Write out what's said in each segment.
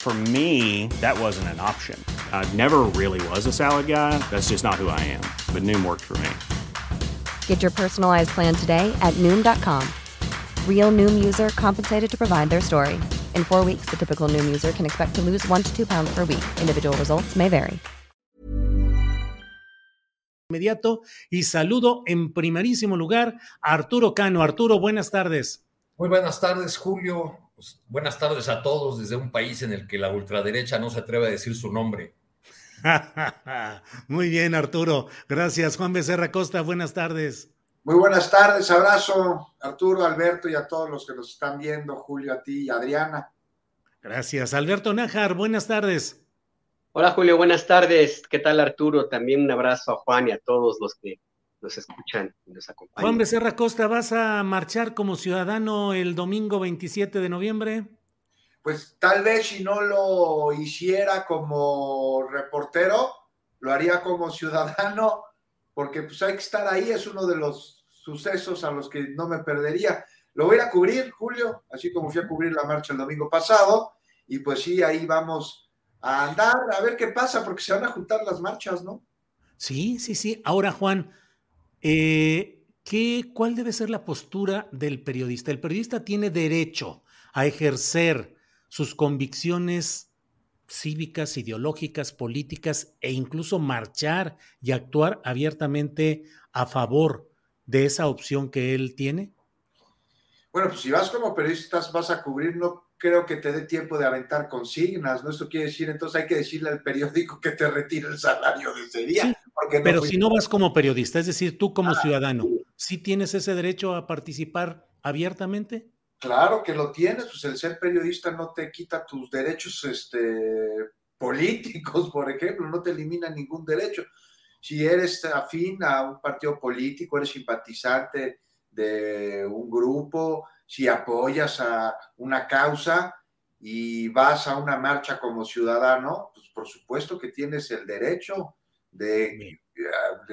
For me, that wasn't an option. I never really was a salad guy. That's just not who I am. But Noom worked for me. Get your personalized plan today at Noom.com. Real Noom user compensated to provide their story. In four weeks, the typical Noom user can expect to lose one to two pounds per week. Individual results may vary. Inmediato y saludo en primerísimo lugar a Arturo Cano. Arturo, buenas tardes. Muy buenas tardes, Julio. Pues, buenas tardes a todos desde un país en el que la ultraderecha no se atreve a decir su nombre. Muy bien, Arturo. Gracias. Juan Becerra Costa, buenas tardes. Muy buenas tardes, abrazo Arturo, Alberto y a todos los que nos están viendo, Julio, a ti y Adriana. Gracias. Alberto Nájar, buenas tardes. Hola Julio, buenas tardes. ¿Qué tal Arturo? También un abrazo a Juan y a todos los que nos escuchan y nos acompañan. Juan Becerra Costa, ¿vas a marchar como ciudadano el domingo 27 de noviembre? Pues tal vez si no lo hiciera como reportero, lo haría como ciudadano, porque pues hay que estar ahí, es uno de los sucesos a los que no me perdería. Lo voy a cubrir, Julio, así como fui a cubrir la marcha el domingo pasado, y pues sí, ahí vamos a andar, a ver qué pasa, porque se van a juntar las marchas, ¿no? Sí, sí, sí. Ahora, Juan, eh, ¿qué, ¿cuál debe ser la postura del periodista? El periodista tiene derecho a ejercer sus convicciones cívicas, ideológicas, políticas e incluso marchar y actuar abiertamente a favor de esa opción que él tiene? Bueno, pues si vas como periodista, vas a cubrir no creo que te dé tiempo de aventar consignas, ¿no? Esto quiere decir, entonces hay que decirle al periódico que te retire el salario de ese día. Pero si no vas como periodista, es decir, tú como ah, ciudadano, ¿sí tienes ese derecho a participar abiertamente? Claro que lo tienes, pues el ser periodista no te quita tus derechos este, políticos, por ejemplo, no te elimina ningún derecho. Si eres afín a un partido político, eres simpatizante de un grupo, si apoyas a una causa y vas a una marcha como ciudadano, pues por supuesto que tienes el derecho de,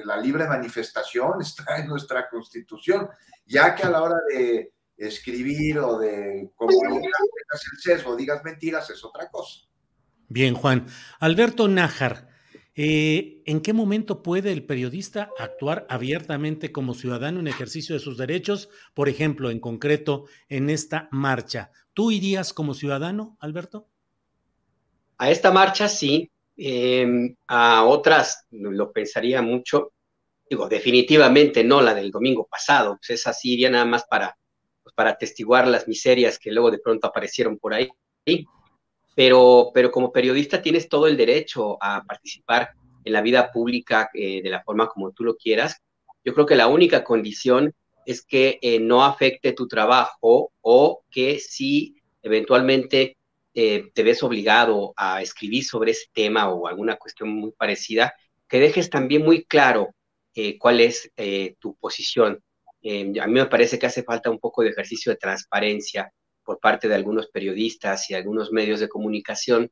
la libre manifestación, está en nuestra constitución, ya que a la hora de escribir o de comunicar, el sesgo, digas mentiras, es otra cosa. Bien, Juan. Alberto Nájar, eh, ¿En qué momento puede el periodista actuar abiertamente como ciudadano en ejercicio de sus derechos? Por ejemplo, en concreto, en esta marcha. ¿Tú irías como ciudadano, Alberto? A esta marcha sí. Em, a otras lo pensaría mucho. Digo, definitivamente no la del domingo pasado. Pues esa sí iría nada más para, pues para atestiguar las miserias que luego de pronto aparecieron por ahí pero, pero como periodista tienes todo el derecho a participar en la vida pública eh, de la forma como tú lo quieras. Yo creo que la única condición es que eh, no afecte tu trabajo o que si eventualmente eh, te ves obligado a escribir sobre ese tema o alguna cuestión muy parecida, que dejes también muy claro cuál es tu posición. a mí me parece que hace falta un poco de ejercicio de transparencia por parte de algunos periodistas y algunos medios de comunicación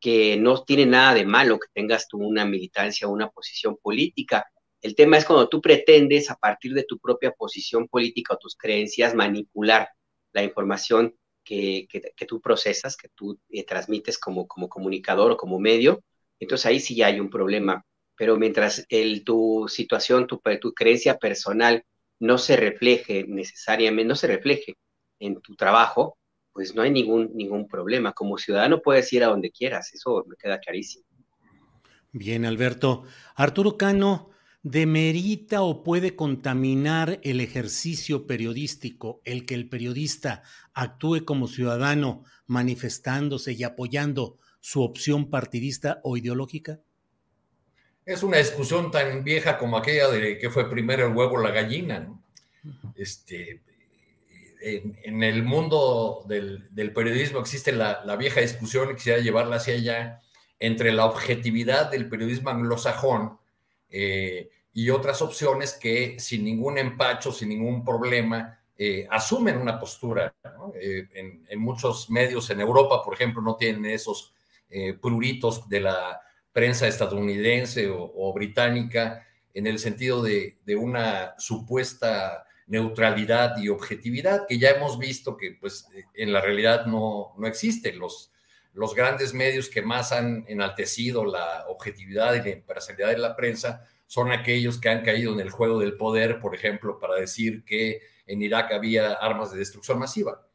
que no tiene nada de malo que tengas tú una militancia o una posición política. El tema es cuando tú pretendes, a partir de tu propia posición política o tus creencias, manipular la información que, que, tú procesas, que tú eh, transmites como, como comunicador o como medio, entonces ahí sí hay un problema. Pero mientras el, tu situación, tu, tu creencia personal no se refleje necesariamente, no se refleje en tu trabajo, pues no hay ningún, ningún problema. Como ciudadano puedes ir a donde quieras, eso me queda clarísimo. Bien, Alberto. Arturo Cano, ¿demerita o puede contaminar el ejercicio periodístico el que el periodista actúe como ciudadano manifestándose y apoyando su opción partidista o ideológica? Es una discusión tan vieja como aquella de que fue primero el huevo o la gallina. ¿no? Este, en, el mundo del, periodismo existe la, vieja discusión, y quisiera llevarla hacia allá, entre la objetividad del periodismo anglosajón eh, y otras opciones que sin ningún empacho, sin ningún problema, eh, asumen una postura. Eh, en, muchos medios en Europa, por ejemplo, no tienen esos pruritos de la prensa estadounidense o, británica en el sentido de, una supuesta neutralidad y objetividad, que ya hemos visto que pues en la realidad no, no existe. Los, los grandes medios que más han enaltecido la objetividad y la imparcialidad de la prensa son aquellos que han caído en el juego del poder, por ejemplo, para decir que en Irak había armas de destrucción masiva.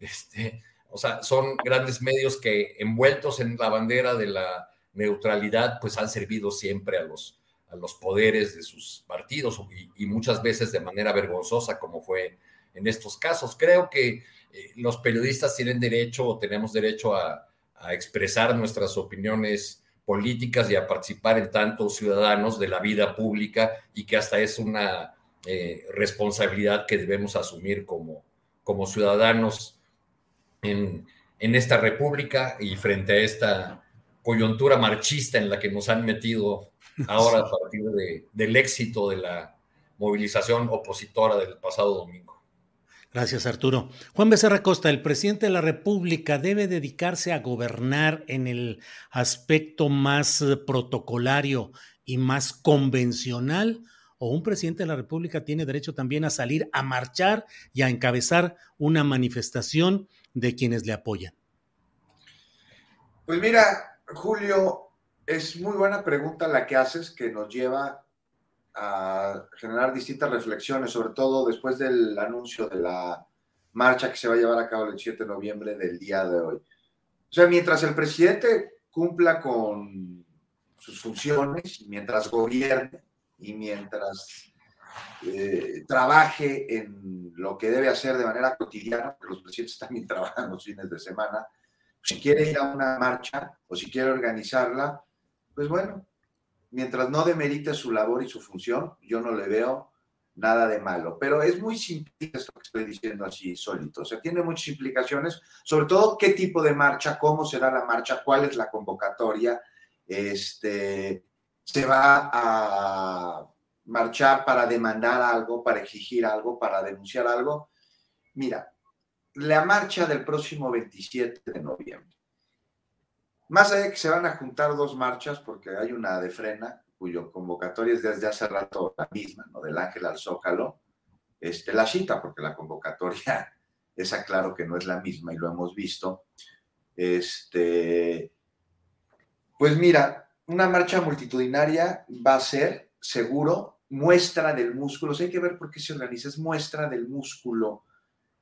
Este, o sea, son grandes medios que envueltos en la bandera de la neutralidad, pues han servido siempre a los, a los poderes de sus partidos y, muchas veces de manera vergonzosa, como fue en estos casos. Creo que eh, los periodistas tienen derecho o tenemos derecho a, expresar nuestras opiniones políticas y a participar en tantos ciudadanos de la vida pública y que hasta es una eh, responsabilidad que debemos asumir como, como ciudadanos en, en esta república y frente a esta coyuntura marchista en la que nos han metido ahora a partir del éxito de la movilización opositora del pasado domingo. Gracias, Arturo. Juan Becerra Costa, el presidente de la República debe dedicarse a gobernar en el aspecto más eh, protocolario y más convencional, o un presidente de la República tiene derecho también a salir a marchar y a encabezar una manifestación de quienes le apoyan. Pues mira, Julio, es muy buena pregunta la que haces, que nos lleva a generar distintas reflexiones, sobre todo después del anuncio de la marcha que se va a llevar a cabo el 7 de noviembre del día de hoy. O sea, mientras el presidente cumpla con sus funciones, mientras gobierne y mientras eh, trabaje en lo que debe hacer de manera cotidiana, porque los presidentes también trabajan los fines de semana, si quiere ir a una marcha o si quiere organizarla, pues bueno, mientras no demerite su labor y su función, yo no le veo nada de malo. Pero es muy simple esto que estoy diciendo así solito. O sea, tiene muchas implicaciones, sobre todo qué tipo de marcha, cómo será la marcha, cuál es la convocatoria. Este, se va a marchar para demandar algo, para exigir algo, para denunciar algo. Mira, la marcha del próximo 27 de noviembre más allá de que se van a juntar dos marchas, porque hay una de frena, cuyo convocatoria es desde hace rato la misma, ¿no? Del Ángel al Zócalo, este, la cita, porque la convocatoria, esa claro que no es la misma y lo hemos visto. Este, pues mira, una marcha multitudinaria va a ser, seguro, muestra del músculo. hay que ver por qué se organiza, es muestra del músculo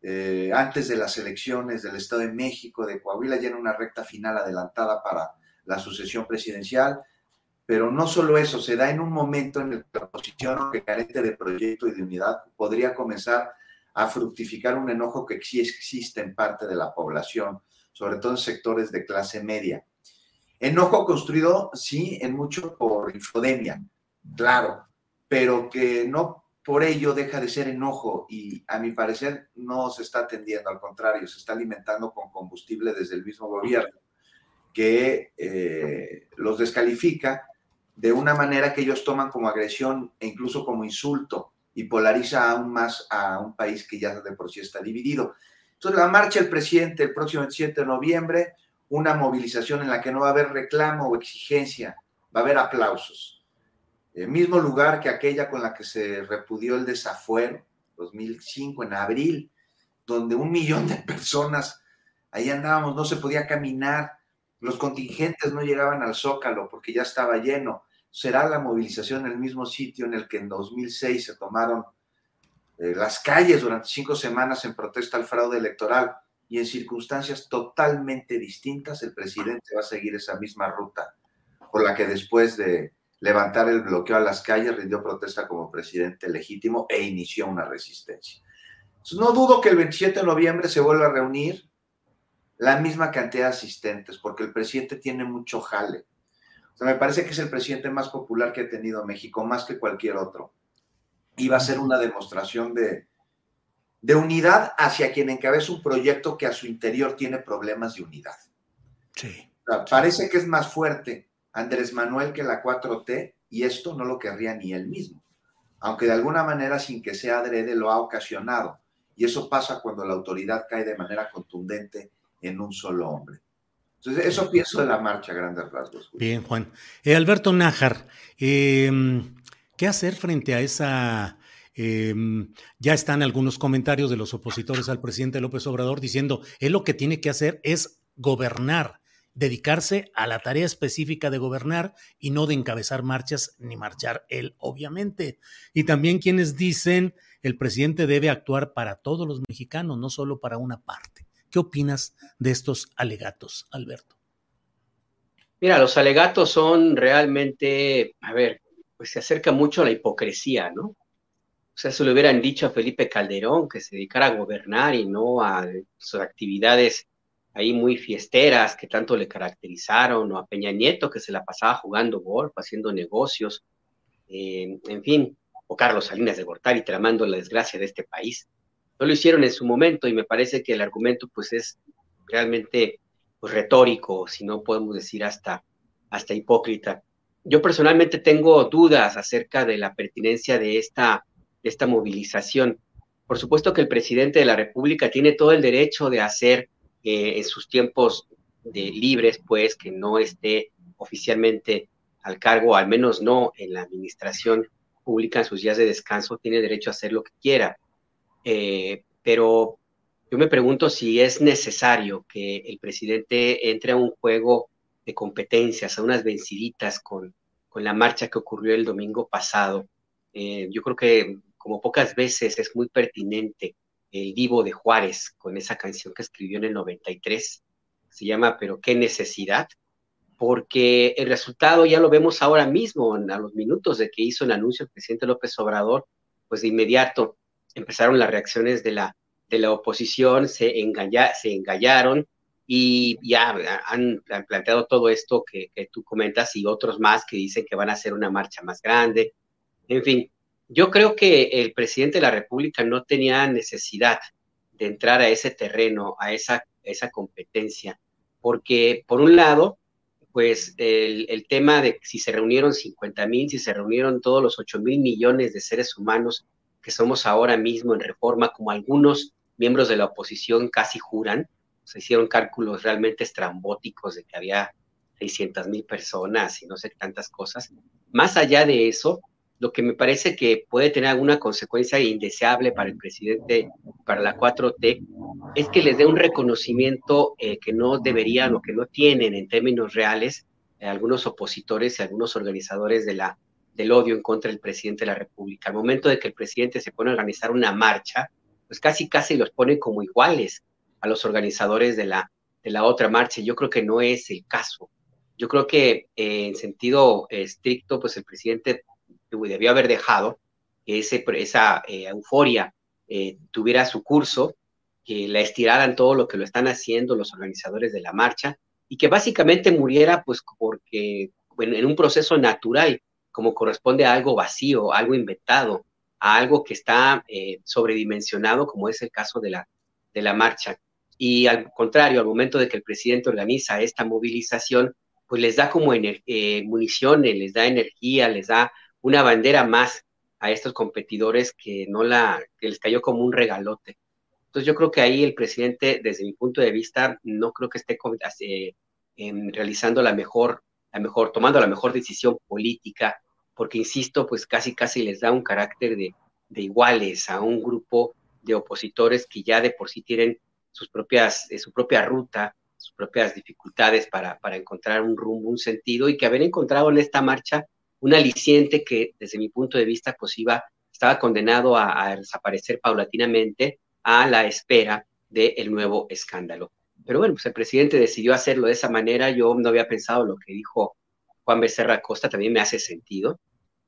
eh, antes de las elecciones del Estado de México, de Coahuila, ya en una recta final adelantada para la sucesión presidencial. Pero no solo eso, se da en un momento en el que la oposición, que carece de proyecto y de unidad, podría comenzar a fructificar un enojo que sí existe en parte de la población, sobre todo en sectores de clase media. Enojo construido, sí, en mucho por infodemia, claro, pero que no por ello deja de ser enojo y a mi parecer no se está atendiendo, al contrario, se está alimentando con combustible desde el mismo gobierno, que eh, los descalifica de una manera que ellos toman como agresión e incluso como insulto y polariza aún más a un país que ya de por sí está dividido. Entonces, la marcha del presidente el próximo 27 de noviembre, una movilización en la que no va a haber reclamo o exigencia, va a haber aplausos el mismo lugar que aquella con la que se repudió el desafuero, 2005, en abril, donde un millón de personas, ahí andábamos, no se podía caminar, los contingentes no llegaban al zócalo porque ya estaba lleno. Será la movilización en el mismo sitio en el que en 2006 se tomaron eh, las calles durante cinco semanas en protesta al fraude electoral y en circunstancias totalmente distintas, el presidente va a seguir esa misma ruta por la que después de levantar el bloqueo a las calles, rindió protesta como presidente legítimo e inició una resistencia. no dudo que el 27 de noviembre se vuelva a reunir la misma cantidad de asistentes, porque el presidente tiene mucho jale. O sea, me parece que es el presidente más popular que ha tenido México, más que cualquier otro. Y va a ser una demostración de, de unidad hacia quien encabeza un proyecto que a su interior tiene problemas de unidad. Sí. parece que es más fuerte Andrés Manuel que la 4T y esto no lo querría ni él mismo, aunque de alguna manera sin que sea adrede lo ha ocasionado. Y eso pasa cuando la autoridad cae de manera contundente en un solo hombre. Entonces, eso pienso de la marcha, grandes rasgos. Bien, Juan. Eh, Alberto Nájar, em, ¿qué hacer frente a esa... Em, ya están algunos comentarios de los opositores al presidente López Obrador diciendo, él lo que tiene que hacer es gobernar, dedicarse a la tarea específica de gobernar y no de encabezar marchas ni marchar él, obviamente. Y también quienes dicen el presidente debe actuar para todos los mexicanos, no solo para una parte. ¿Qué opinas de estos alegatos, Alberto? Mira, los alegatos son realmente, a ver, pues se acerca mucho a la hipocresía, ¿no? O sea, se le hubieran dicho a Felipe Calderón que se dedicara a gobernar y no a sus actividades ahí muy fiesteras que tanto le caracterizaron, o a Peña Nieto que se la pasaba jugando golf, haciendo negocios, eh, en fin, o Carlos Salinas de Gortari tramando la desgracia de este país. No lo hicieron en su momento y me parece que el argumento pues es realmente pues, retórico, si no podemos decir hasta, hasta hipócrita. Yo personalmente tengo dudas acerca de la pertinencia de esta, de esta movilización. Por supuesto que el presidente de la República tiene todo el derecho de hacer en sus tiempos de libres, pues, que no esté oficialmente al cargo, al menos no en la administración pública en sus días de descanso, tiene derecho a hacer lo que quiera. Eh, pero yo me pregunto si es necesario que el presidente entre a un juego de competencias, a unas venciditas con, con la marcha que ocurrió el domingo pasado. Eh, yo creo que como pocas veces es muy pertinente el Divo de Juárez con esa canción que escribió en el 93. Se llama Pero qué necesidad, porque el resultado ya lo vemos ahora mismo, a los minutos de que hizo el anuncio el presidente López Obrador, pues de inmediato empezaron las reacciones de la, de la oposición, se, engaña, se engallaron y ya han, planteado todo esto que, que, tú comentas y otros más que dicen que van a hacer una marcha más grande. En fin, yo creo que el presidente de la República no tenía necesidad de entrar a ese terreno, a esa, competencia, porque por un lado, pues el, tema de si se reunieron 50 mil, si se reunieron todos los 8 mil millones de seres humanos que somos ahora mismo en reforma, como algunos miembros de la oposición casi juran, se hicieron cálculos realmente estrambóticos de que había 600 mil personas y no sé tantas cosas. Más allá de eso, lo que me parece que puede tener alguna consecuencia indeseable para el presidente, para la 4T, es que les dé un reconocimiento eh, que no deberían o que no tienen en términos reales eh, algunos opositores y algunos organizadores de la, del odio en contra del presidente de la República. Al momento de que el presidente se pone a organizar una marcha, pues casi casi los pone como iguales a los organizadores de la, de la otra marcha. Yo creo que no es el caso. Yo creo que eh, en sentido estricto, pues el presidente debió haber dejado que ese, esa eh, euforia eh, tuviera su curso, que la estiraran todo lo que lo están haciendo los organizadores de la marcha y que básicamente muriera pues porque en, un proceso natural, como corresponde a algo vacío, algo inventado, a algo que está eh, sobredimensionado, como es el caso de la, de la marcha. Y al contrario, al momento de que el presidente organiza esta movilización, pues les da como municiones, les da energía, les da una bandera más a estos competidores que no la, que les cayó como un regalote. Entonces yo creo que ahí el presidente, desde mi punto de vista, no creo que esté eh, realizando la mejor, la mejor, tomando la mejor decisión política, porque insisto, pues casi casi les da un carácter de, de iguales a un grupo de opositores que ya de por sí tienen sus propias, eh, su propia ruta, sus propias dificultades para, para encontrar un rumbo, un sentido, y que haber encontrado en esta marcha un aliciente que desde mi punto de vista pues iba, estaba condenado a, desaparecer paulatinamente a la espera del nuevo escándalo. Pero bueno, pues el presidente decidió hacerlo de esa manera. Yo no había pensado lo que dijo Juan Becerra Costa también me hace sentido,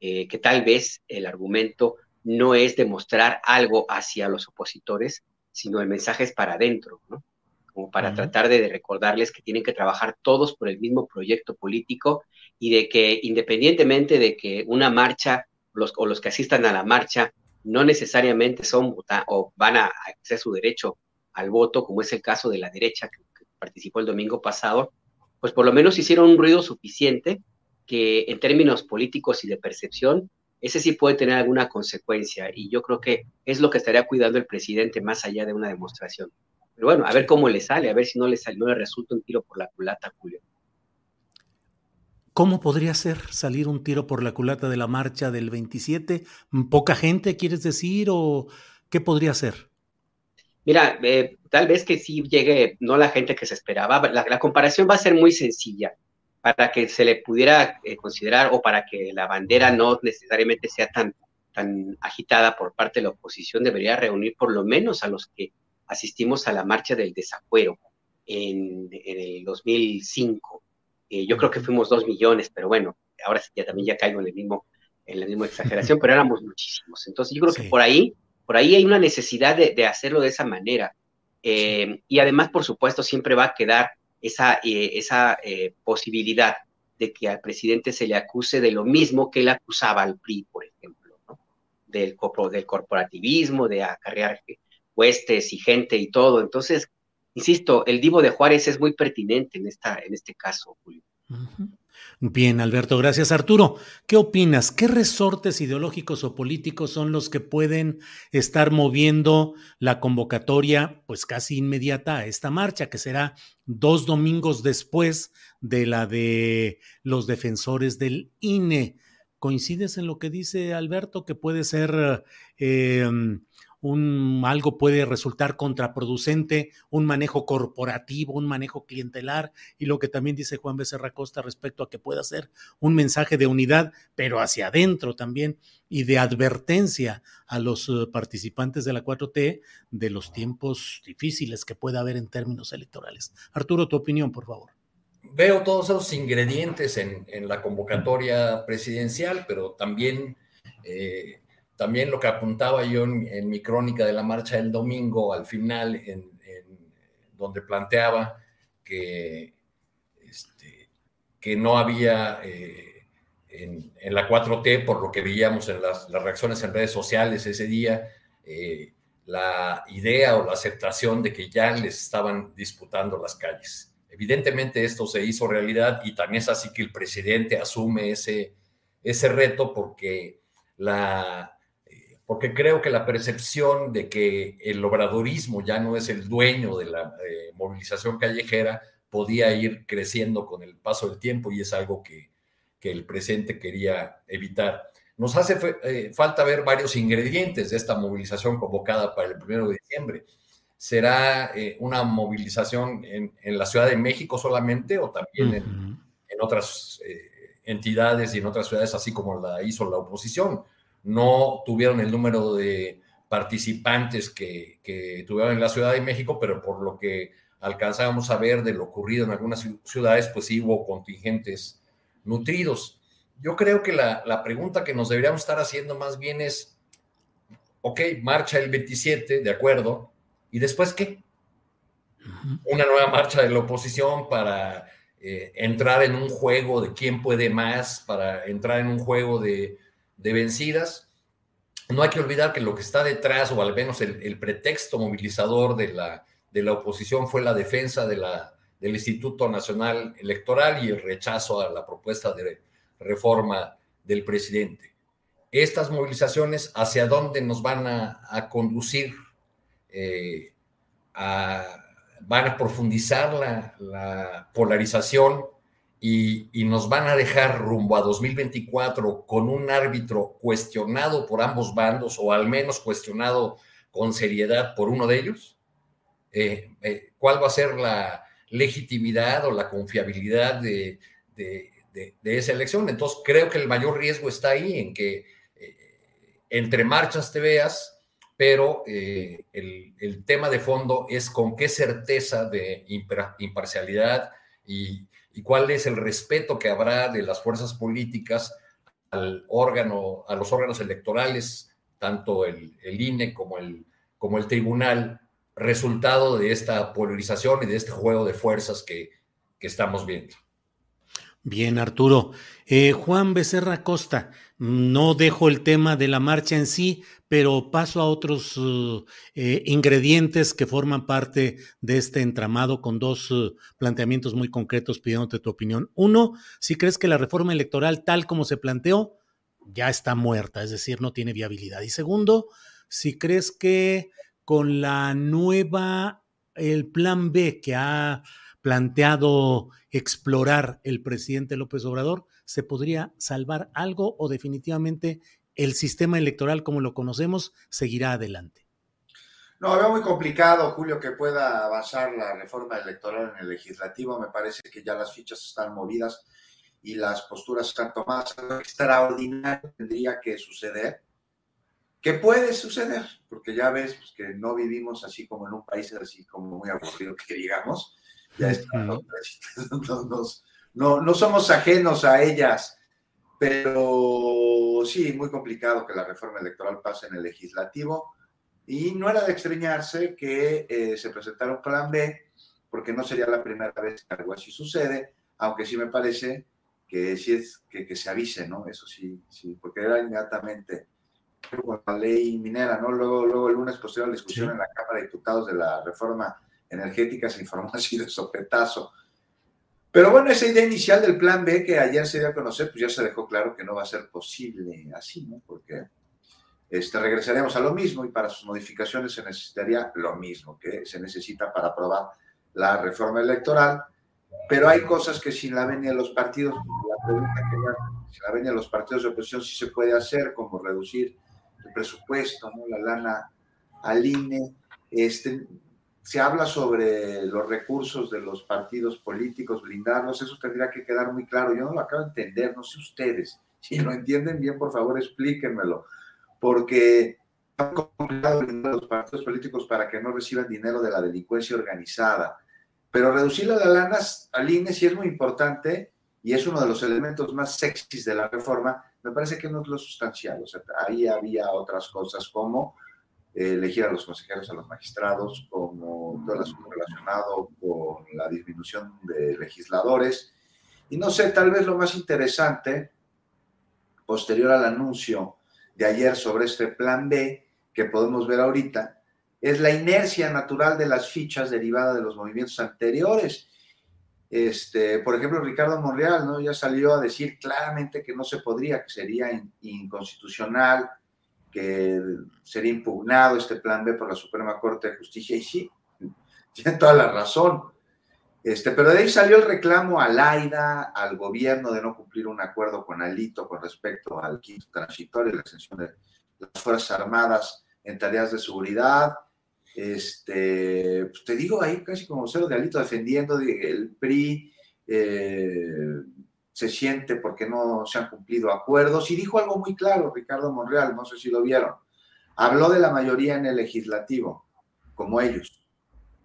eh, que tal vez el argumento no es demostrar algo hacia los opositores, sino el mensaje es para adentro, ¿no? Como para tratar de, recordarles que tienen que trabajar todos por el mismo proyecto político y de que independientemente de que una marcha los, o los que asistan a la marcha no necesariamente son o van a ejercer su derecho al voto, como es el caso de la derecha que, participó el domingo pasado, pues por lo menos hicieron un ruido suficiente que en términos políticos y de percepción, ese sí puede tener alguna consecuencia. Y yo creo que es lo que estaría cuidando el presidente más allá de una demostración. Pero bueno, a ver cómo le sale, a ver si no le, sale, no le resulta un tiro por la culata, Julio. ¿Cómo podría ser salir un tiro por la culata de la marcha del 27? ¿Poca gente, quieres decir? ¿O qué podría ser? Mira, eh, tal vez que sí llegue, no la gente que se esperaba. La, comparación va a ser muy sencilla para que se le pudiera eh, considerar o para que la bandera no necesariamente sea tan, tan agitada por parte de la oposición, debería reunir por lo menos a los que asistimos a la marcha del desafuero en, en el 2005 eh, yo creo que fuimos dos millones, pero bueno, ahora ya también ya caigo en el mismo, en la misma exageración, pero éramos muchísimos. Entonces yo creo que por ahí, por ahí hay una necesidad de, hacerlo de esa manera. Eh, y además, por supuesto, siempre va a quedar esa, eh, esa posibilidad de que al presidente se le acuse de lo mismo que él acusaba al PRI, por ejemplo, ¿no? del, del corporativismo, de acarrear huestes y gente y todo. Entonces, insisto, el divo de Juárez es muy pertinente en, esta, en este caso, Julio. Bien, Alberto, gracias. Arturo, ¿qué opinas? ¿Qué resortes ideológicos o políticos son los que pueden estar moviendo la convocatoria, pues casi inmediata a esta marcha, que será dos domingos después de la de los defensores del INE? ¿Coincides en lo que dice Alberto, que puede ser eh, un, algo puede resultar contraproducente, un manejo corporativo, un manejo clientelar, y lo que también dice Juan Becerra Costa respecto a que pueda ser un mensaje de unidad, pero hacia adentro también, y de advertencia a los eh, participantes de la 4T de los tiempos difíciles que pueda haber en términos electorales. Arturo, tu opinión, por favor. Veo todos esos ingredientes en, la convocatoria presidencial, pero también eh, también lo que apuntaba yo en, mi crónica de la marcha del domingo, al final, en, donde planteaba que, este, que no había eh, en, la 4T, por lo que veíamos en las, reacciones en redes sociales ese día, eh, la idea o la aceptación de que ya les estaban disputando las calles. Evidentemente esto se hizo realidad y también es así que el presidente asume ese, ese reto porque la, porque creo que la percepción de que el obradorismo ya no es el dueño de la eh, movilización callejera podía ir creciendo con el paso del tiempo y es algo que, el presente quería evitar. Nos hace eh, falta ver varios ingredientes de esta movilización convocada para el primero de diciembre. ¿Será eh, una movilización en, la Ciudad de México solamente o también en, en, otras entidades y en otras ciudades, así como la hizo la oposición? No tuvieron el número de participantes que, tuvieron en la Ciudad de México, pero por lo que alcanzábamos a ver de lo ocurrido en algunas ciudades, pues sí hubo contingentes nutridos. Yo creo que la, pregunta que nos deberíamos estar haciendo más bien es, ok, marcha el 27, de acuerdo, ¿y después qué? Una nueva marcha de la oposición para eh, entrar en un juego de quién puede más, para entrar en un juego de de vencidas. No hay que olvidar que lo que está detrás, o al menos el, pretexto movilizador de la, de la oposición, fue la defensa de del Instituto Nacional Electoral y el rechazo a la propuesta de reforma del presidente. Estas movilizaciones, ¿hacia dónde nos van a, conducir? Eh, van a profundizar la polarización y, nos van a dejar rumbo a 2024 con un árbitro cuestionado por ambos bandos o al menos cuestionado con seriedad por uno de ellos? Eh, eh, ¿Cuál va a ser la legitimidad o la confiabilidad de, esa elección? Entonces creo que el mayor riesgo está ahí en que eh, entre marchas te veas, pero el, tema de fondo es con qué certeza de imparcialidad y y cuál es el respeto que habrá de las fuerzas políticas al órgano, a los órganos electorales, tanto el, el INE como el, como el tribunal, resultado de esta polarización y de este juego de fuerzas que, que estamos viendo. Bien, Arturo. Eh, Juan Becerra Costa, no dejo el tema de la marcha en sí, pero paso a otros uh, eh, ingredientes que forman parte de este entramado con dos uh, planteamientos muy concretos pidiéndote tu opinión. Uno, si crees que la reforma electoral tal como se planteó ya está muerta, es decir, no tiene viabilidad. Y segundo, si crees que con la nueva, el plan B que ha planteado explorar el presidente López Obrador, ¿se podría salvar algo o definitivamente el sistema electoral como lo conocemos seguirá adelante? No, veo muy complicado, Julio, que pueda avanzar la reforma electoral en el legislativo. Me parece que ya las fichas están movidas y las posturas están tomadas. Algo extraordinario tendría que suceder. ¿Qué puede suceder? Porque ya ves pues, que no vivimos así como en un país así como muy aburrido que digamos ya no, no, somos ajenos a ellas, pero sí, muy complicado que la reforma electoral pase en el legislativo. Y no era de extrañarse que eh, se presentara un plan B, porque no sería la primera vez que algo así sucede, aunque sí me parece que sí es que, se avise, ¿no? Eso sí, sí, porque era inmediatamente con la ley minera, ¿no? Luego, luego el lunes posterior a la discusión en la Cámara de Diputados de la reforma energética se informó así de sopetazo. Pero bueno, esa idea inicial del plan B que ayer se dio a conocer, pues ya se dejó claro que no va a ser posible así, ¿no? Porque este, regresaremos a lo mismo y para sus modificaciones se necesitaría lo mismo que se necesita para aprobar la reforma electoral. Pero hay cosas que sin la venia de los partidos, la pregunta que sin la venia de los partidos de oposición sí se puede hacer, como reducir el presupuesto, ¿no? la lana al INE, este, se habla sobre los recursos de los partidos políticos, blindarlos, eso tendría que quedar muy claro. Yo no lo acabo de entender, no sé ustedes. Si lo entienden bien, por favor, explíquenmelo. Porque han complicado los partidos políticos para que no reciban dinero de la delincuencia organizada. Pero reducir las lanas al INE sí es muy importante y es uno de los elementos más sexys de la reforma. Me parece que no es lo sustancial. O sea, ahí había otras cosas como elegir a los consejeros, a los magistrados, como todo el asunto relacionado con la disminución de legisladores. Y no sé, tal vez lo más interesante, posterior al anuncio de ayer sobre este plan B, que podemos ver ahorita, es la inercia natural de las fichas derivada de los movimientos anteriores. Este, por ejemplo, Ricardo Monreal ¿no? ya salió a decir claramente que no se podría, que sería inconstitucional, que sería impugnado este plan B por la Suprema Corte de Justicia, y sí, tiene toda la razón. Este, pero de ahí salió el reclamo al AIDA, al gobierno de no cumplir un acuerdo con Alito con respecto al quinto transitorio, la extensión de las Fuerzas Armadas en tareas de seguridad. Este, pues te digo ahí casi como cero de Alito defendiendo el PRI, eh, se siente porque no se han cumplido acuerdos. Y dijo algo muy claro, Ricardo Monreal, no sé si lo vieron. Habló de la mayoría en el legislativo, como ellos.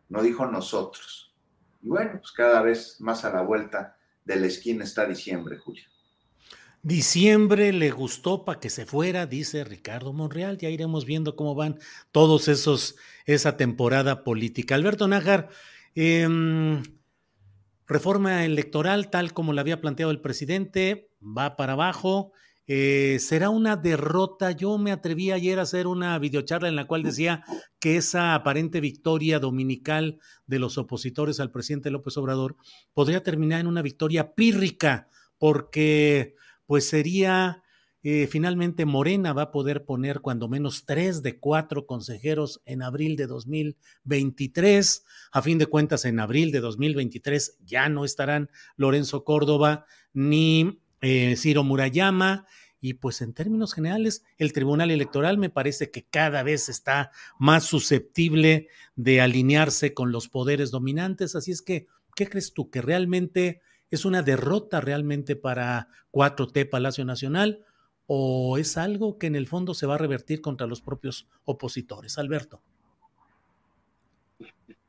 No dijo nosotros. Y bueno, pues cada vez más a la vuelta de la esquina está diciembre, Julio. Diciembre le gustó para que se fuera, dice Ricardo Monreal. Ya iremos viendo cómo van todos esos, esa temporada política. Alberto Nájar, eh, Reforma electoral, tal como la había planteado el presidente, va para abajo. Eh, será una derrota. Yo me atreví ayer a hacer una videocharla en la cual decía que esa aparente victoria dominical de los opositores al presidente López Obrador podría terminar en una victoria pírrica, porque pues sería eh, finalmente, Morena va a poder poner cuando menos tres de cuatro consejeros en abril de 2023. A fin de cuentas, en abril de 2023 ya no estarán Lorenzo Córdoba ni eh, Ciro Murayama. Y pues en términos generales, el Tribunal Electoral me parece que cada vez está más susceptible de alinearse con los poderes dominantes. Así es que, ¿qué crees tú? ¿Que realmente es una derrota realmente para 4T Palacio Nacional? O es algo que en el fondo se va a revertir contra los propios opositores? Alberto.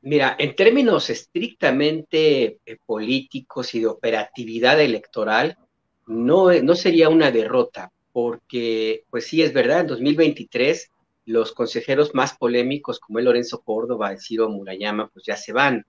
Mira, en términos estrictamente eh, políticos y de operatividad electoral, no, no sería una derrota, porque, pues sí, es verdad, en 2023 los consejeros más polémicos como el Lorenzo Córdoba, el Ciro Murayama, pues ya se van.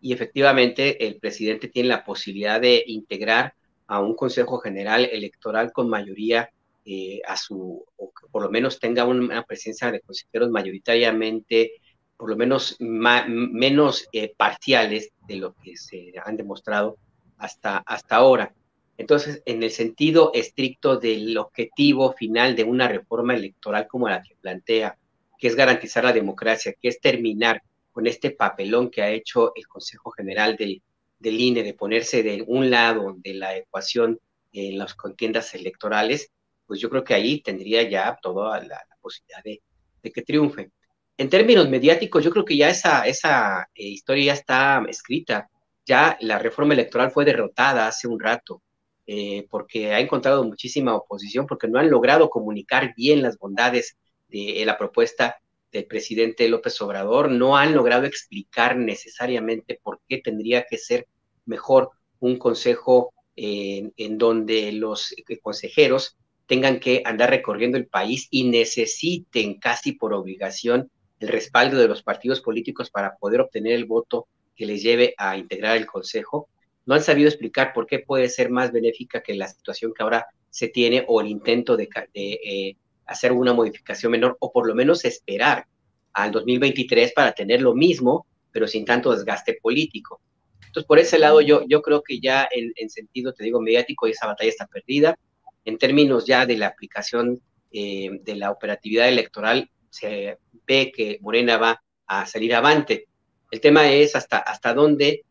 Y efectivamente el presidente tiene la posibilidad de integrar a un Consejo General Electoral con mayoría eh, a su, o que por lo menos tenga una presencia de consejeros mayoritariamente por lo menos menos eh, parciales de lo que se han demostrado hasta, hasta ahora. Entonces, en el sentido estricto del objetivo final de una reforma electoral como la que plantea, que es garantizar la democracia, que es terminar con este papelón que ha hecho el Consejo General del, del INE de ponerse de un lado de la ecuación en las contiendas electorales, pues yo creo que ahí tendría ya toda la, posibilidad de, que triunfe. En términos mediáticos, yo creo que ya esa, esa eh, historia ya está escrita. Ya la reforma electoral fue derrotada hace un rato, eh, porque ha encontrado muchísima oposición, porque no han logrado comunicar bien las bondades de la propuesta del presidente López Obrador, no han logrado explicar necesariamente por qué tendría que ser mejor un consejo en donde los consejeros tengan que andar recorriendo el país y necesiten casi por obligación el respaldo de los partidos políticos para poder obtener el voto que les lleve a integrar el Consejo, no han sabido explicar por qué puede ser más benéfica que la situación que ahora se tiene o el intento de, eh, hacer una modificación menor o por lo menos esperar al 2023 para tener lo mismo, pero sin tanto desgaste político. Entonces, por ese lado, yo, yo creo que ya en, sentido, te digo, mediático, esa batalla está perdida. En términos ya de la aplicación eh, de la operatividad electoral, se ve que Morena va a salir avante. El tema es hasta, hasta dónde,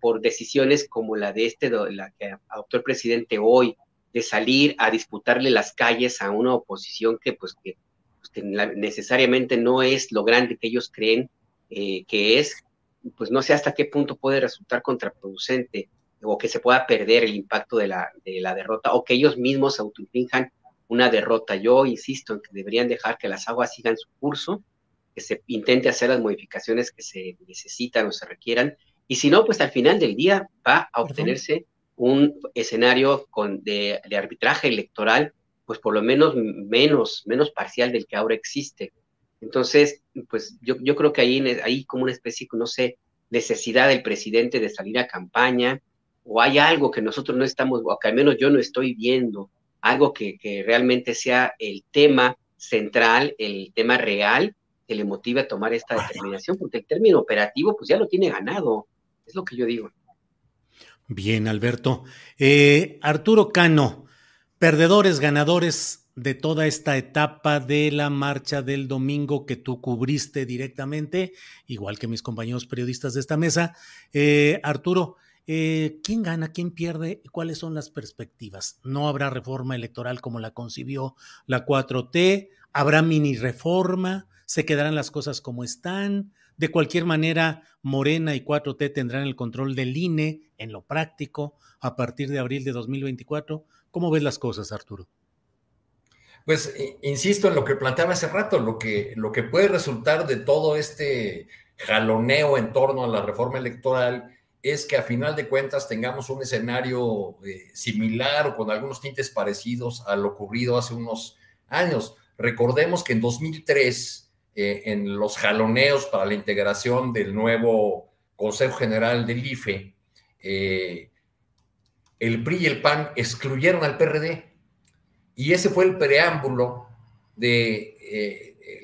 por decisiones como la de este, la que adoptó el presidente hoy, de salir a disputarle las calles a una oposición que, pues, que, pues, necesariamente no es lo grande que ellos creen eh, que es, pues no sé hasta qué punto puede resultar contraproducente o que se pueda perder el impacto de la, de la derrota o que ellos mismos autoinflijan una derrota. Yo insisto en que deberían dejar que las aguas sigan su curso, que se intente hacer las modificaciones que se necesitan o se requieran, y si no, pues al final del día va a obtenerse un escenario con, de, arbitraje electoral, pues por lo menos menos, menos parcial del que ahora existe. Entonces, pues yo, yo creo que ahí hay como una especie, no sé, necesidad del presidente de salir a campaña, o hay algo que nosotros no estamos, o que al menos yo no estoy viendo, algo que, realmente sea el tema central, el tema real que le motive a tomar esta determinación, porque el término operativo pues ya lo tiene ganado, es lo que yo digo. Bien, Alberto. Eh, Arturo Cano, perdedores, ganadores de toda esta etapa de la marcha del domingo que tú cubriste directamente, igual que mis compañeros periodistas de esta mesa. Eh, Arturo, eh, ¿Quién gana? ¿Quién pierde? ¿Cuáles son las perspectivas? ¿No habrá reforma electoral como la concibió la 4T? ¿Habrá mini reforma? ¿Se quedarán las cosas como están? De cualquier manera, Morena y 4T tendrán el control del INE en lo práctico a partir de abril de 2024. ¿Cómo ves las cosas, Arturo? Pues insisto en lo que planteaba hace rato, lo que, lo que puede resultar de todo este jaloneo en torno a la reforma electoral es que a final de cuentas tengamos un escenario eh, similar o con algunos tintes parecidos a lo ocurrido hace unos años. Recordemos que en 2003, eh, en los jaloneos para la integración del nuevo Consejo General del IFE, eh, el PRI y el PAN excluyeron al PRD. Y ese fue el preámbulo de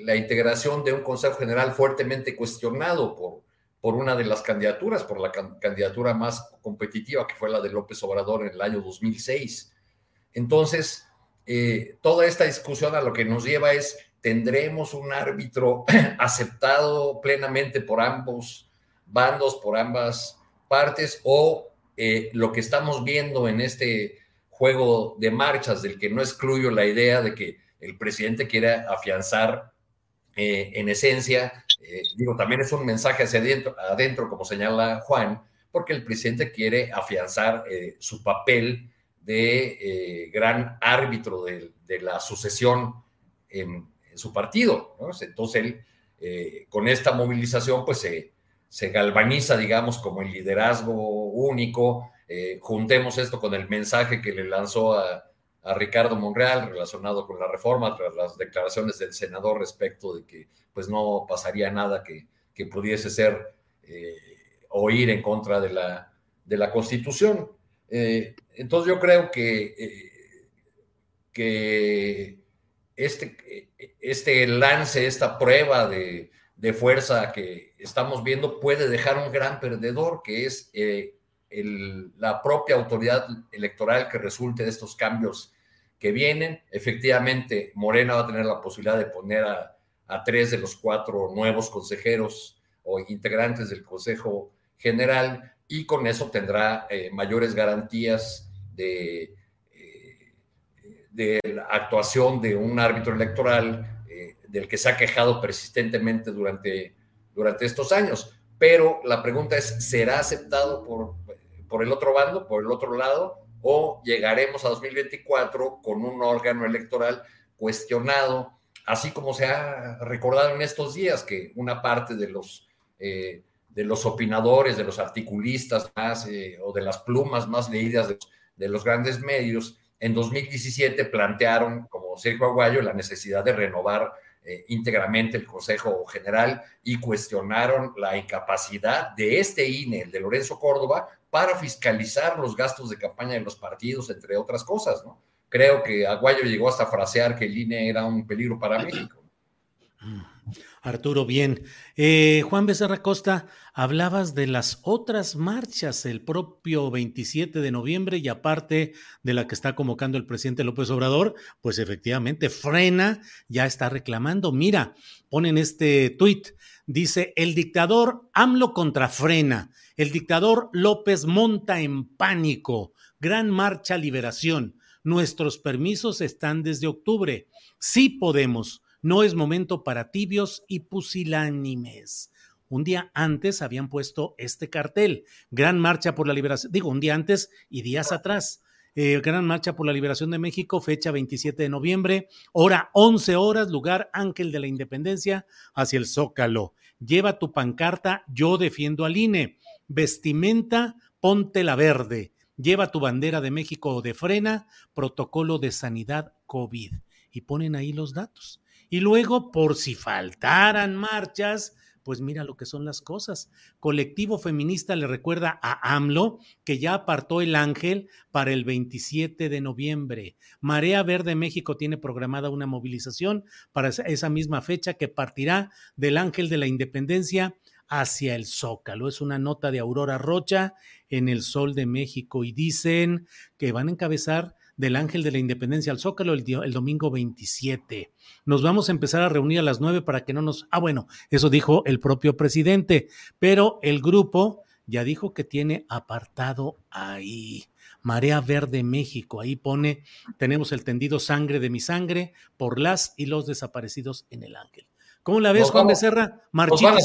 la integración de un Consejo General fuertemente cuestionado por por una de las candidaturas, por la candidatura más competitiva, que fue la de López Obrador en el año 2006. Entonces, eh, toda esta discusión a lo que nos lleva es, ¿tendremos un árbitro aceptado plenamente por ambos bandos, por ambas partes, o eh, lo que estamos viendo en este juego de marchas, del que no excluyo la idea de que el presidente quiera afianzar eh, en esencia eh, digo, también es un mensaje hacia adentro, como señala Juan, porque el presidente quiere afianzar eh, su papel de eh, gran árbitro de, la sucesión en, su partido. Entonces, él, con esta movilización, pues se, se galvaniza, digamos, como el liderazgo único. Juntemos esto con el mensaje que le lanzó a, Ricardo Monreal relacionado con la reforma, tras las declaraciones del senador respecto de que pues no pasaría nada que, que pudiese ser eh, o ir en contra de la, de la Constitución. Eh, entonces yo creo que, eh, que este, este lance, esta prueba de, de, fuerza que estamos viendo puede dejar un gran perdedor, que es eh, el, la propia autoridad electoral que resulte de estos cambios que vienen. Efectivamente, Morena va a tener la posibilidad de poner a, tres de los cuatro nuevos consejeros o integrantes del Consejo General y con eso tendrá eh, mayores garantías de, eh, de, actuación de un árbitro electoral eh, del que se ha quejado persistentemente durante, durante estos años. Pero la pregunta es, ¿será aceptado por, por el otro bando, por el otro lado, o llegaremos a 2024 con un órgano electoral cuestionado, así como se ha recordado en estos días que una parte de los de los opinadores, de los articulistas más eh, o de las plumas más leídas de, los grandes medios, en 2017 plantearon, como Sergio Aguayo, la necesidad de renovar eh, íntegramente el Consejo General y cuestionaron la incapacidad de este INE, el de Lorenzo Córdoba, para fiscalizar los gastos de campaña de los partidos, entre otras cosas, ¿no? Creo que Aguayo llegó hasta frasear que el INE era un peligro para México. Arturo, bien. Eh, Juan Becerra Costa, hablabas de las otras marchas el propio 27 de noviembre y aparte de la que está convocando el presidente López Obrador, pues efectivamente Frena ya está reclamando. Mira, ponen este tuit, dice, el dictador AMLO contra Frena, el dictador López monta en pánico, gran marcha liberación. Nuestros permisos están desde octubre. Sí podemos no es momento para tibios y pusilánimes. Un día antes habían puesto este cartel, Gran Marcha por la Liberación, digo, un día antes y días atrás. Eh, Gran Marcha por la Liberación de México, fecha 27 de noviembre, hora 11 horas, lugar Ángel de la Independencia, hacia el Zócalo. Lleva tu pancarta, yo defiendo al INE. Vestimenta, ponte la verde. Lleva tu bandera de México o de frena, protocolo de sanidad COVID. Y ponen ahí los datos. Y luego, por si faltaran marchas, pues mira lo que son las cosas. Colectivo Feminista le recuerda a AMLO que ya apartó el ángel para el 27 de noviembre. Marea Verde México tiene programada una movilización para esa misma fecha que partirá del ángel de la independencia hacia el Zócalo. Es una nota de Aurora Rocha en el Sol de México y dicen que van a encabezar del Ángel de la Independencia al Zócalo el, el, domingo 27. Nos vamos a empezar a reunir a las 9 para que no nos... Ah, bueno, eso dijo el propio presidente, pero el grupo ya dijo que tiene apartado ahí. Marea Verde México, ahí pone, tenemos el tendido sangre de mi sangre por las y los desaparecidos en el ángel. ¿Cómo la ves, Juan Becerra? Nos van,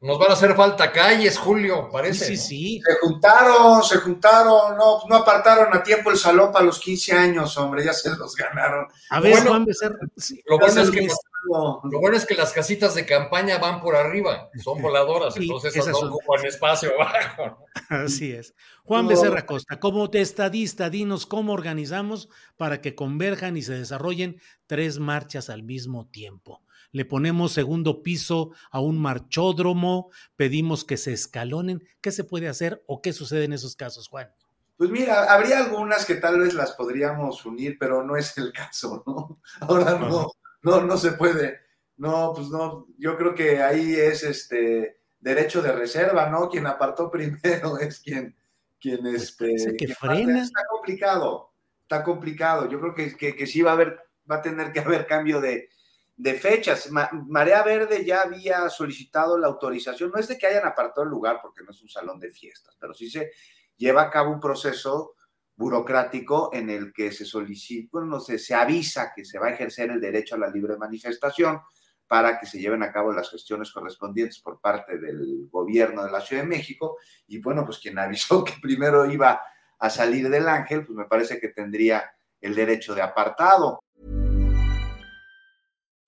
nos van, a hacer falta calles, Julio, parece. Sí, sí. Se juntaron, se juntaron, no, no apartaron a tiempo el salón para los 15 años, hombre, ya se los ganaron. A ver, Juan Becerra. lo, bueno es que, lo bueno es que las casitas de campaña van por arriba, son voladoras, entonces esas no ocupan espacio abajo. Así es. Juan Becerra Costa, como estadista, dinos cómo organizamos para que converjan y se desarrollen tres marchas al mismo tiempo le ponemos segundo piso a un marchódromo, pedimos que se escalonen. ¿Qué se puede hacer o qué sucede en esos casos, Juan? Pues mira, habría algunas que tal vez las podríamos unir, pero no es el caso, ¿no? Ahora no, no, no se puede. No, pues no, yo creo que ahí es este derecho de reserva, ¿no? Quien apartó primero es quien, quien pues este. Que frena. Está complicado, está complicado. Yo creo que, que, que sí va a haber, va a tener que haber cambio de, de fechas. Marea Verde ya había solicitado la autorización, no es de que hayan apartado el lugar porque no es un salón de fiestas, pero sí se lleva a cabo un proceso burocrático en el que se solicita, bueno, no sé, se avisa que se va a ejercer el derecho a la libre manifestación para que se lleven a cabo las gestiones correspondientes por parte del gobierno de la Ciudad de México. Y bueno, pues quien avisó que primero iba a salir del ángel, pues me parece que tendría el derecho de apartado.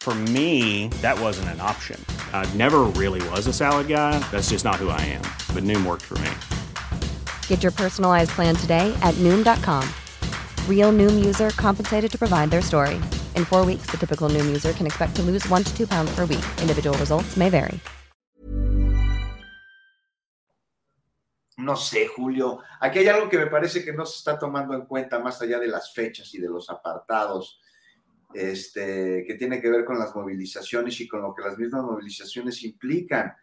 For me, that wasn't an option. I never really was a salad guy. That's just not who I am. But Noom worked for me. Get your personalized plan today at Noom.com. Real Noom user compensated to provide their story. In four weeks, the typical Noom user can expect to lose one to two pounds per week. Individual results may vary. No sé, Julio. Aquí hay algo que me parece que no se está tomando en cuenta más allá de las fechas y de los apartados, este, que tiene que ver con las movilizaciones y con lo que las mismas movilizaciones implican.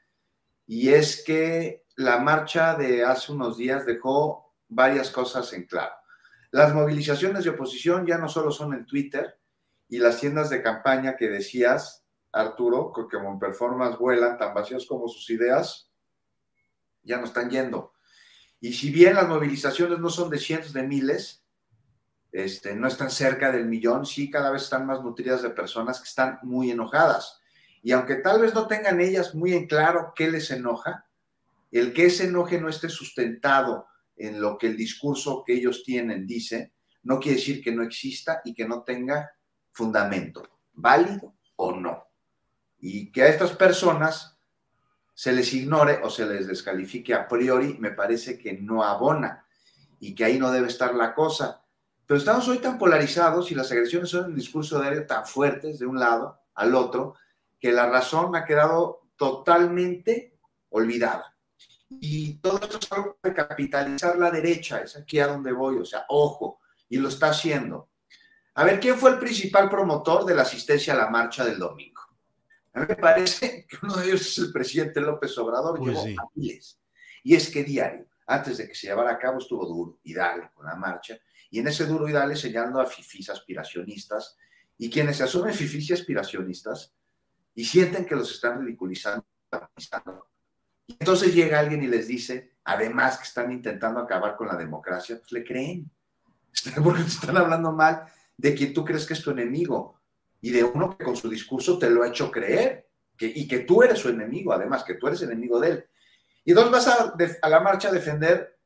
Y es que la marcha de hace unos días dejó varias cosas en claro. Las movilizaciones de oposición ya no solo son en Twitter y las tiendas de campaña que decías, Arturo, que como en performance vuelan tan vacíos como sus ideas, ya no están yendo. Y si bien las movilizaciones no son de cientos de miles, este, no están cerca del millón, sí cada vez están más nutridas de personas que están muy enojadas. Y aunque tal vez no tengan ellas muy en claro qué les enoja, el que ese enoje no esté sustentado en lo que el discurso que ellos tienen dice, no quiere decir que no exista y que no tenga fundamento, válido o no. Y que a estas personas se les ignore o se les descalifique a priori, me parece que no abona y que ahí no debe estar la cosa. Pero estamos hoy tan polarizados y las agresiones son el discurso de tan fuertes de un lado al otro, que la razón ha quedado totalmente olvidada. Y todo esto es algo de capitalizar la derecha, es aquí a donde voy, o sea, ojo, y lo está haciendo. A ver, ¿quién fue el principal promotor de la asistencia a la marcha del domingo? A mí me parece que uno de ellos es el presidente López Obrador, pues llevó miles. Y es que diario, antes de que se llevara a cabo, estuvo duro y dale con la marcha. Y en ese duro y dale señalando a fifís aspiracionistas. Y quienes se asumen fifís aspiracionistas y sienten que los están ridiculizando, y entonces llega alguien y les dice, además que están intentando acabar con la democracia, pues le creen. Porque te están hablando mal de quien tú crees que es tu enemigo y de uno que con su discurso te lo ha hecho creer que, y que tú eres su enemigo, además, que tú eres enemigo de él. Y entonces vas a, a la marcha a defender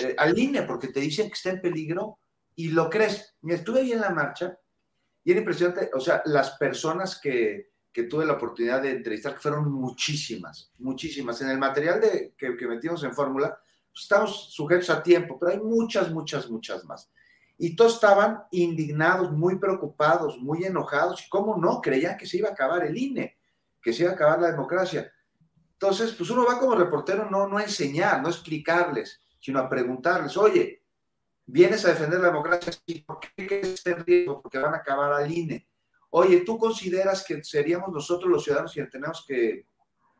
eh, al INE porque te dicen que está en peligro y lo crees. Y estuve ahí en la marcha y era impresionante, o sea, las personas que, que tuve la oportunidad de entrevistar, que fueron muchísimas, muchísimas. En el material de, que, metimos en fórmula, pues, estamos sujetos a tiempo, pero hay muchas, muchas, muchas más. Y todos estaban indignados, muy preocupados, muy enojados. Y cómo no, creían que se iba a acabar el INE, que se iba a acabar la democracia. Entonces, pues uno va como reportero no, no a enseñar, no a explicarles, sino a preguntarles, oye, ¿vienes a defender la democracia? ¿Por qué este riesgo? Porque van a acabar al INE oye, ¿tú consideras que seríamos nosotros los ciudadanos quienes tenemos que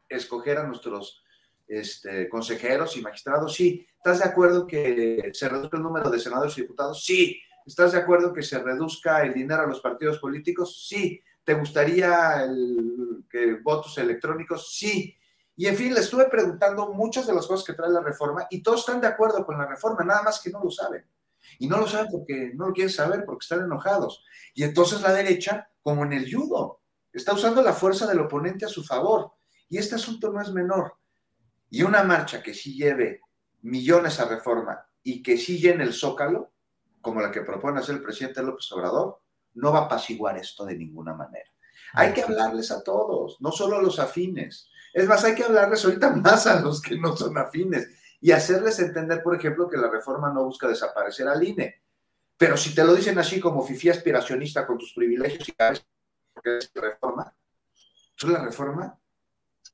escoger a nuestros este, consejeros y magistrados? Sí. ¿Estás de acuerdo que se reduzca el número de senadores y diputados? Sí. ¿Estás de acuerdo que se reduzca el dinero a los partidos políticos? Sí. ¿Te gustaría el, que votos electrónicos? Sí. Y en fin, le estuve preguntando muchas de las cosas que trae la reforma y todos están de acuerdo con la reforma, nada más que no lo saben. Y no lo saben porque no lo quieren saber, porque están enojados. Y entonces la derecha como en el judo. Está usando la fuerza del oponente a su favor. Y este asunto no es menor. Y una marcha que sí lleve millones a reforma y que sí llene el zócalo, como la que propone hacer el presidente López Obrador, no va a apaciguar esto de ninguna manera. Hay que hablarles a todos, no solo a los afines. Es más, hay que hablarles ahorita más a los que no son afines y hacerles entender, por ejemplo, que la reforma no busca desaparecer al INE, pero si te lo dicen así como fifí aspiracionista con tus privilegios y cada vez que es reforma, pues la reforma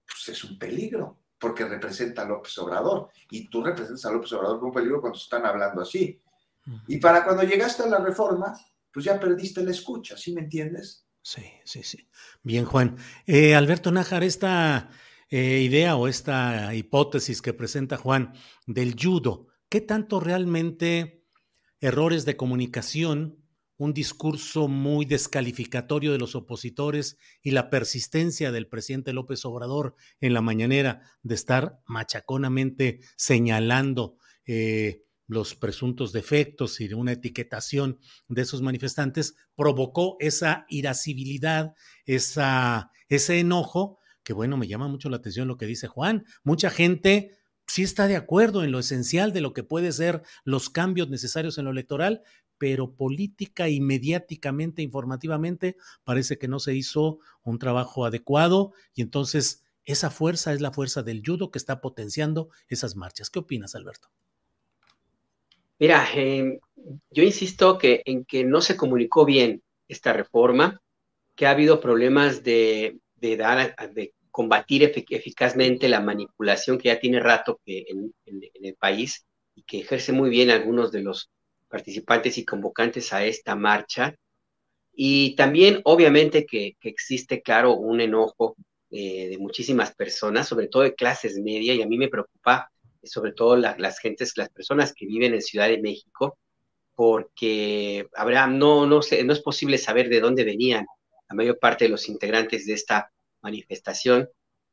pues es un peligro, porque representa a López Obrador. Y tú representas a López Obrador como un peligro cuando están hablando así. Y para cuando llegaste a la reforma, pues ya perdiste la escucha, ¿sí me entiendes? Sí, sí, sí. Bien, Juan. Eh, Alberto Nájar, esta eh, idea o esta hipótesis que presenta Juan del judo, ¿qué tanto realmente errores de comunicación, un discurso muy descalificatorio de los opositores y la persistencia del presidente López Obrador en la mañanera de estar machaconamente señalando eh, los presuntos defectos y una etiquetación de esos manifestantes provocó esa irascibilidad, esa, ese enojo, que bueno, me llama mucho la atención lo que dice Juan. Mucha gente sí está de acuerdo en lo esencial de lo que puede ser los cambios necesarios en lo electoral, pero política y mediáticamente, informativamente, parece que no se hizo un trabajo adecuado y entonces esa fuerza es la fuerza del judo que está potenciando esas marchas. ¿Qué opinas, Alberto? Mira, eh, yo insisto que en que no se comunicó bien esta reforma, que ha habido problemas de, dar, de combatir eficazmente la manipulación que ya tiene rato que en, el país y que ejerce muy bien algunos de los participantes y convocantes a esta marcha. Y también, obviamente, que, existe, claro, un enojo eh, de muchísimas personas, sobre todo de clases media, y a mí me preocupa sobre todo las gentes, las personas que viven en Ciudad de México, porque habrá, no, no, sé, no es posible saber de dónde venían la mayor parte de los integrantes de esta manifestación,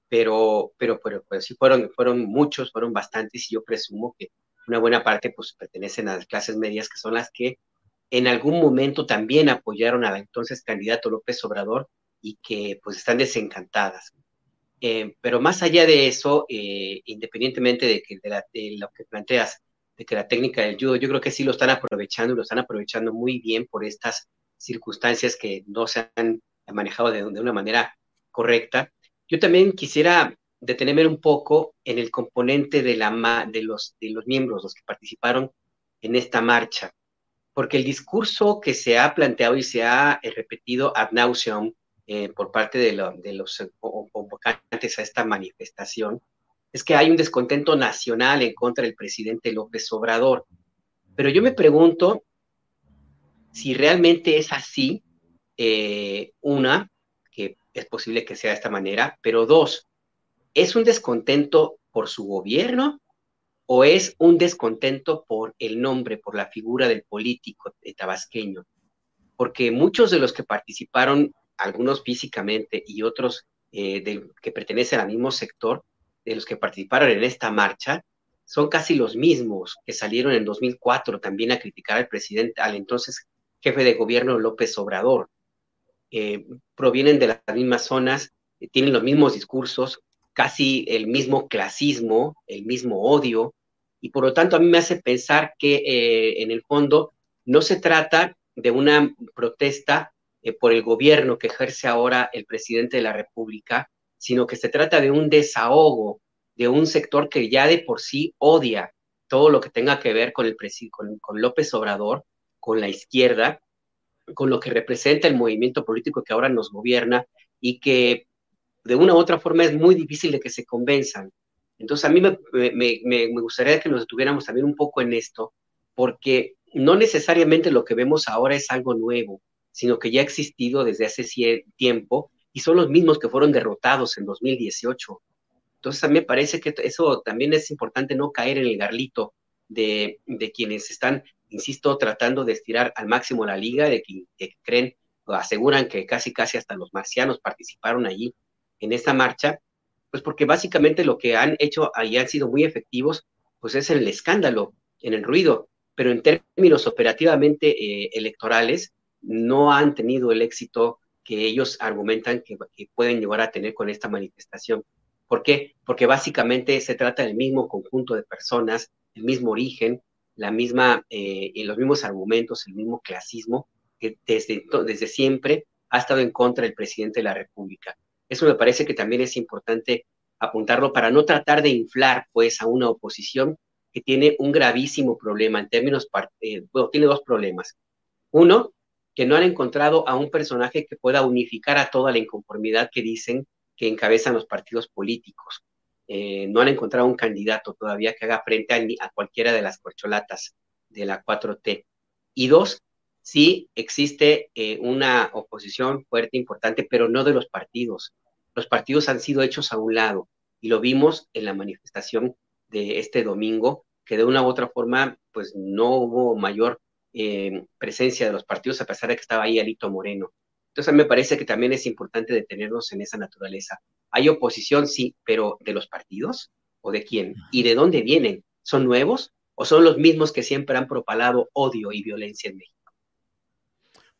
pero, pero, pero, sí fueron, fueron muchos, fueron bastantes, y yo presumo que una buena parte pues pertenecen a las clases medias, que son las que en algún momento también apoyaron al entonces candidato López Obrador y que pues están desencantadas. Eh, pero más allá de eso, eh, independientemente de, que, de, lo que planteas, de que la técnica del judo, yo creo que sí lo están aprovechando y lo están aprovechando muy bien por estas circunstancias que no se han manejado de, una manera correcta. Yo también quisiera detenerme un poco en el componente de, la, de, los, de los miembros, los que participaron en esta marcha, porque el discurso que se ha planteado y se ha eh, repetido ad nauseum eh, por parte de, los eh, convocantes a esta manifestación es que hay un descontento nacional en contra del presidente López Obrador. Pero yo me pregunto si realmente es así, eh, una, es posible que sea de esta manera, pero dos, ¿es un descontento por su gobierno o es un descontento por el nombre, por la figura del político tabasqueño? Porque muchos de los que participaron algunos físicamente y otros eh, que pertenecen al mismo sector, de los que participaron en esta marcha, son casi los mismos que salieron en 2004 también a criticar al presidente, al entonces jefe de gobierno López Obrador. Eh, provienen de las mismas zonas, eh, tienen los mismos discursos, casi el mismo clasismo, el mismo odio, y por lo tanto a mí me hace pensar que en el fondo no se trata de una protesta eh, por el gobierno que ejerce ahora el presidente de la República, sino que se trata de un desahogo de un sector que ya de por sí odia todo lo que tenga que ver con, el con, con López Obrador, con la izquierda, con lo que representa el movimiento político que ahora nos gobierna y que de una u otra forma es muy difícil de que se convenzan. Entonces a mí me, me, me, gustaría que nos detuviéramos también un poco en esto, porque no necesariamente lo que vemos ahora es algo nuevo sino que ya ha existido desde hace tiempo y son los mismos que fueron derrotados en 2018. Entonces a mí me parece que eso también es importante no caer en el garlito de, quienes están, insisto, tratando de estirar al máximo la liga, de que, creen o aseguran que casi casi hasta los marcianos participaron allí en esta marcha, pues porque básicamente lo que han hecho ahí han sido muy efectivos, pues es el escándalo, en el ruido, pero en términos operativamente eh, electorales, no han tenido el éxito que ellos argumentan que, pueden llegar a tener con esta manifestación. ¿Por qué? Porque básicamente se trata del mismo conjunto de personas, el mismo origen, la misma, eh, los mismos argumentos, el mismo clasismo que desde, desde siempre ha estado en contra del presidente de la República. Eso me parece que también es importante apuntarlo para no tratar de inflar pues a una oposición que tiene un gravísimo problema en términos, eh, bueno, tiene dos problemas. Uno, que no han encontrado a un personaje que pueda unificar a toda la inconformidad que dicen que encabezan los partidos políticos. Eh, no han encontrado un candidato todavía que haga frente a, cualquiera de las corcholatas de la 4T. Y dos, sí existe eh, una oposición fuerte, importante, pero no de los partidos. Los partidos han sido hechos a un lado y lo vimos en la manifestación de este domingo, que de una u otra forma, pues no hubo mayor eh, presencia de los partidos, a pesar de que estaba ahí Alito Moreno. Entonces, me parece que también es importante detenernos en esa naturaleza. Hay oposición, sí, pero ¿de los partidos? ¿O de quién? ¿Y de dónde vienen? ¿Son nuevos? o son los mismos que siempre han propalado odio y violencia en México.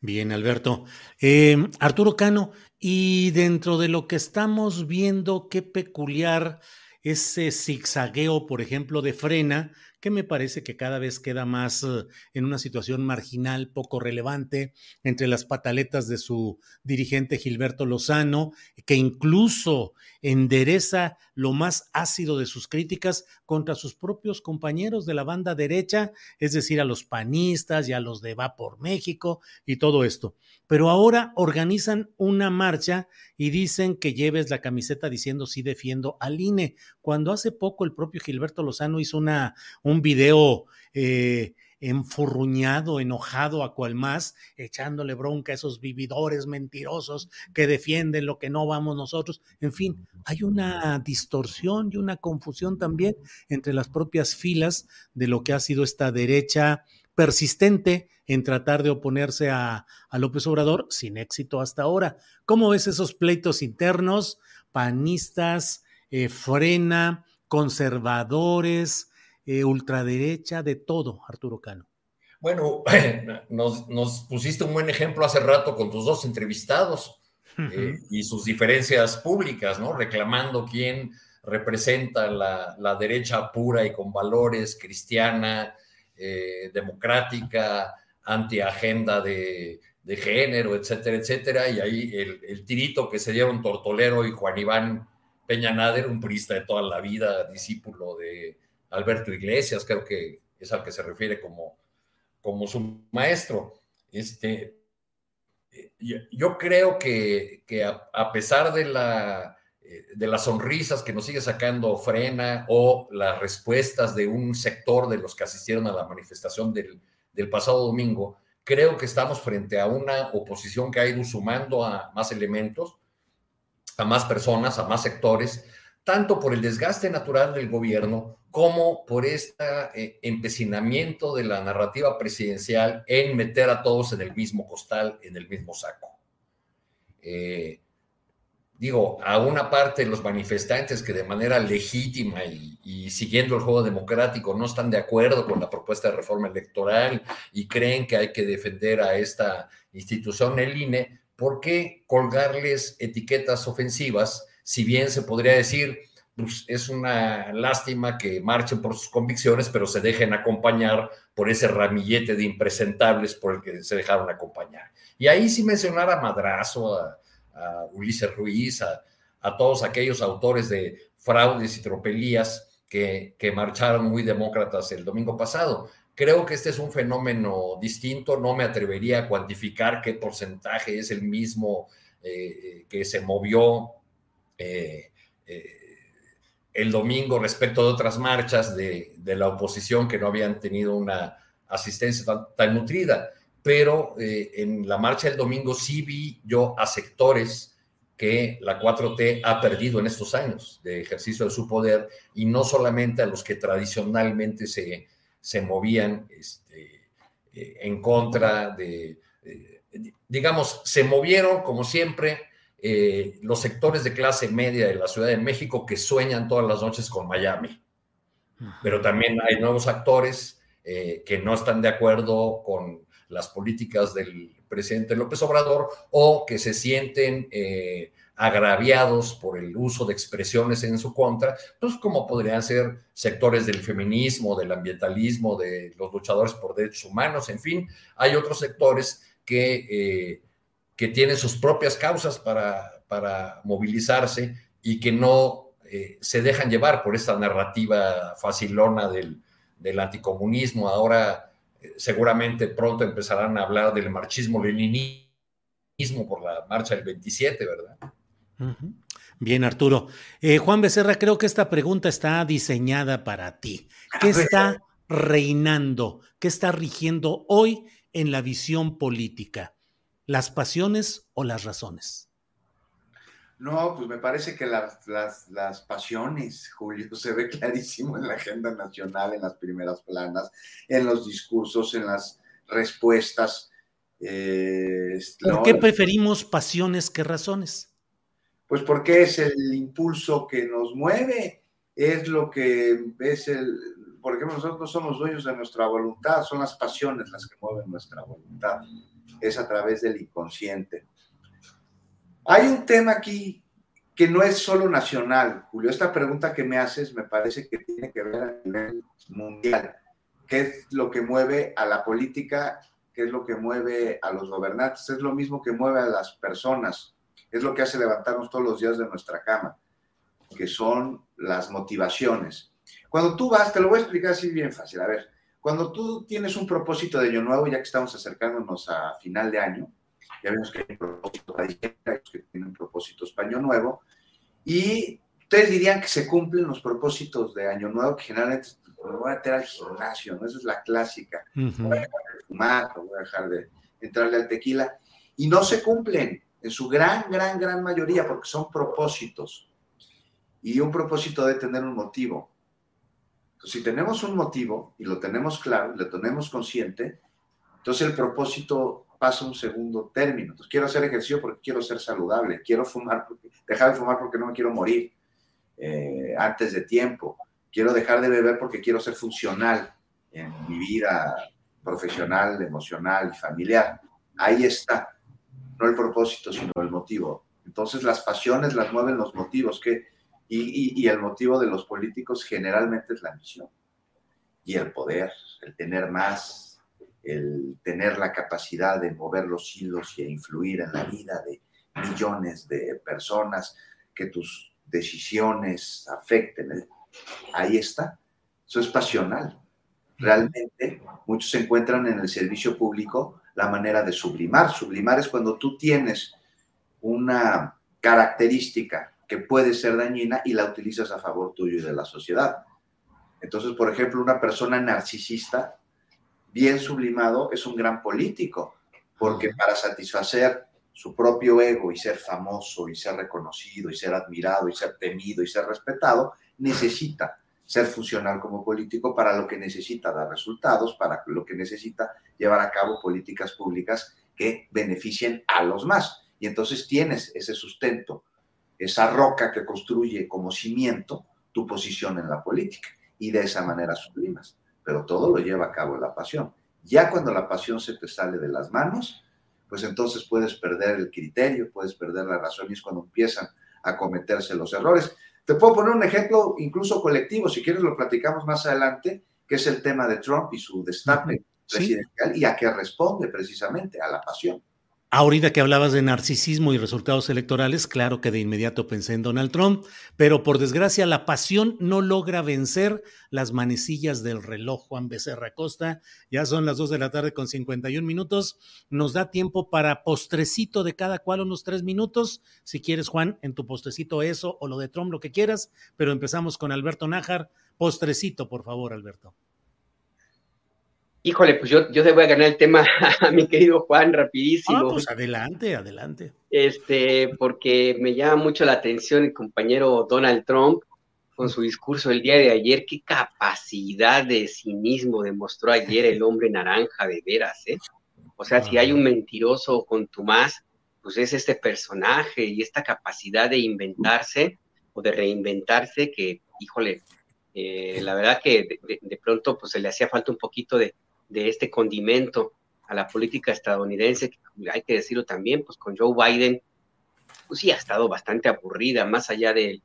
Bien, Alberto. Eh, Arturo Cano, y dentro de lo que estamos viendo, qué peculiar ese zigzagueo, por ejemplo, de frena, que me parece que cada vez queda más eh, en una situación marginal, poco relevante, entre las pataletas de su dirigente Gilberto Lozano, que incluso endereza lo más ácido de sus críticas contra sus propios compañeros de la banda derecha, es decir, a los panistas y a los de Va por México y todo esto. Pero ahora organizan una marcha y dicen que lleves la camiseta diciendo sí defiendo al INE, cuando hace poco el propio Gilberto Lozano hizo una, un video eh, enfurruñado, enojado a cual más, echándole bronca a esos vividores mentirosos que defienden lo que no vamos nosotros. En fin, hay una distorsión y una confusión también entre las propias filas de lo que ha sido esta derecha persistente en tratar de oponerse a, a López Obrador, sin éxito hasta ahora. ¿Cómo ves esos pleitos internos, panistas, eh, frena, conservadores, eh, ultraderecha, de todo, Arturo Cano. Bueno, nos, pusiste un buen ejemplo hace rato con tus dos entrevistados eh, y sus diferencias públicas, ¿no? Reclamando quién representa la, derecha pura y con valores, cristiana, eh, democrática, antiagenda de, de género, etcétera, etcétera. Y ahí el, tirito que se dieron Tortolero y Juan Iván Peña Nader, un purista de toda la vida, discípulo de, Alberto Iglesias, creo que es al que se refiere como, como su maestro. Este, yo creo que, a, pesar de, la, de las sonrisas que nos sigue sacando Frena o las respuestas de un sector de los que asistieron a la manifestación del, del pasado domingo, creo que estamos frente a una oposición que ha ido sumando a más elementos, a más personas, a más sectores, tanto por el desgaste natural del gobierno como por este eh, empecinamiento de la narrativa presidencial en meter a todos en el mismo costal, en el mismo saco. Eh, digo, a una parte de los manifestantes que de manera legítima y, y, siguiendo el juego democrático no están de acuerdo con la propuesta de reforma electoral y creen que hay que defender a esta institución, el INE, ¿por qué colgarles etiquetas ofensivas si bien se podría decir pues es una lástima que marchen por sus convicciones, pero se dejen acompañar por ese ramillete de impresentables por el que se dejaron acompañar. Y ahí sí mencionar a Madrazo, a, Ulises Ruiz, a, todos aquellos autores de fraudes y tropelías que, que marcharon muy demócratas el domingo pasado. Creo que este es un fenómeno distinto, no me atrevería a cuantificar qué porcentaje es el mismo eh, eh, que se movió. Eh, el domingo respecto de otras marchas de, la oposición que no habían tenido una asistencia tan, nutrida. Pero eh, en la marcha del domingo sí vi yo a sectores que la 4T ha perdido en estos años de ejercicio de su poder y no solamente a los que tradicionalmente se, se movían este, eh, en contra de, eh, digamos, se movieron como siempre los sectores de clase media de la Ciudad de México que sueñan todas las noches con Miami. Pero también hay nuevos actores que no están de acuerdo con las políticas del presidente López Obrador o que se sienten eh, agraviados por el uso de expresiones en su contra, pues como podrían ser sectores del feminismo, del ambientalismo, de los luchadores por derechos humanos, en fin, hay otros sectores que que tienen sus propias causas para, para movilizarse y que no eh, se dejan llevar por esta narrativa facilona del, del anticomunismo. Ahora eh, seguramente pronto empezarán a hablar del marchismo-leninismo por la marcha del 27, ¿verdad? Bien, Arturo. Eh, Juan Becerra, creo que esta pregunta está diseñada para ti. ¿Qué está reinando? ¿Qué está rigiendo hoy en la visión política? las pasiones o las razones? No, pues me parece que las, las, pasiones, Julio, se ve clarísimo en la agenda nacional, en las primeras planas, en los discursos, en las respuestas. Eh, ¿Por qué preferimos pasiones que razones? Pues porque es el impulso que nos mueve, es lo que es el, por ejemplo, nosotros no somos dueños de nuestra voluntad, son las pasiones las que mueven nuestra voluntad. Es a través del inconsciente. Hay un tema aquí que no es solo nacional, Julio. Esta pregunta que me haces me parece que tiene que ver a nivel mundial. ¿Qué es lo que mueve a la política? ¿Qué es lo que mueve a los gobernantes? Es lo mismo que mueve a las personas. Es lo que hace levantarnos todos los días de nuestra cama, que son las motivaciones. Cuando tú vas, te lo voy a explicar así bien fácil. A ver, cuando tú tienes un propósito de año nuevo, ya que estamos acercándonos a final de año, ya vemos que hay propósitos que tienen propósitos para año nuevo, y ustedes dirían que se cumplen los propósitos de año nuevo, que generalmente me voy a meter al gimnasio, ¿no? Esa es la clásica. Voy a dejar de fumar, voy a dejar de entrarle al tequila, y no se cumplen en su gran, gran, gran mayoría, porque son propósitos. Y un propósito debe tener un motivo si tenemos un motivo y lo tenemos claro, lo tenemos consciente, entonces el propósito pasa un segundo término. Entonces quiero hacer ejercicio porque quiero ser saludable, quiero fumar porque, dejar de fumar porque no me quiero morir eh, antes de tiempo, quiero dejar de beber porque quiero ser funcional en mi vida profesional, emocional y familiar. Ahí está, no el propósito, sino el motivo. Entonces las pasiones las mueven los motivos, que y, el motivo de los políticos generalmente es la misión y el poder, el tener más, el tener la capacidad de mover los hilos y influir en la vida de millones de personas, que tus decisiones afecten. Ahí está. Eso es pasional. Realmente muchos encuentran en el servicio público la manera de sublimar. Sublimar es cuando tú tienes una característica que puede ser dañina y la utilizas a favor tuyo y de la sociedad. Entonces, por ejemplo, una persona narcisista, bien sublimado, es un gran político, porque para satisfacer su propio ego y ser famoso y ser reconocido y ser admirado y ser temido y ser respetado, necesita ser funcional como político para lo que necesita dar resultados, para lo que necesita llevar a cabo políticas públicas que beneficien a los más. Y entonces tienes ese sustento esa roca que construye como cimiento tu posición en la política y de esa manera sublimas. Pero todo lo lleva a cabo la pasión. Ya cuando la pasión se te sale de las manos, pues entonces puedes perder el criterio, puedes perder la razón y es cuando empiezan a cometerse los errores. Te puedo poner un ejemplo incluso colectivo, si quieres lo platicamos más adelante, que es el tema de Trump y su destape presidencial y a qué responde precisamente, a la pasión. Ahorita que hablabas de narcisismo y resultados electorales, claro que de inmediato pensé en Donald Trump, pero por desgracia la pasión no logra vencer las manecillas del reloj. Juan Becerra Costa, ya son las 2 de la tarde con 51 minutos. Nos da tiempo para postrecito de cada cual unos tres minutos. Si quieres, Juan, en tu postrecito eso o lo de Trump, lo que quieras, pero empezamos con Alberto Nájar. Postrecito, por favor, Alberto. Híjole, pues yo, yo te voy a ganar el tema a mi querido Juan rapidísimo. Ah, pues adelante, adelante. Este, porque me llama mucho la atención el compañero Donald Trump con su discurso el día de ayer. Qué capacidad de cinismo demostró ayer el hombre naranja, de veras, ¿eh? O sea, si hay un mentiroso contumaz, pues es este personaje y esta capacidad de inventarse o de reinventarse que, híjole, eh, la verdad que de, de, pronto pues se le hacía falta un poquito de, de este condimento a la política estadounidense, que hay que decirlo también, pues con Joe Biden, pues sí ha estado bastante aburrida, más allá del,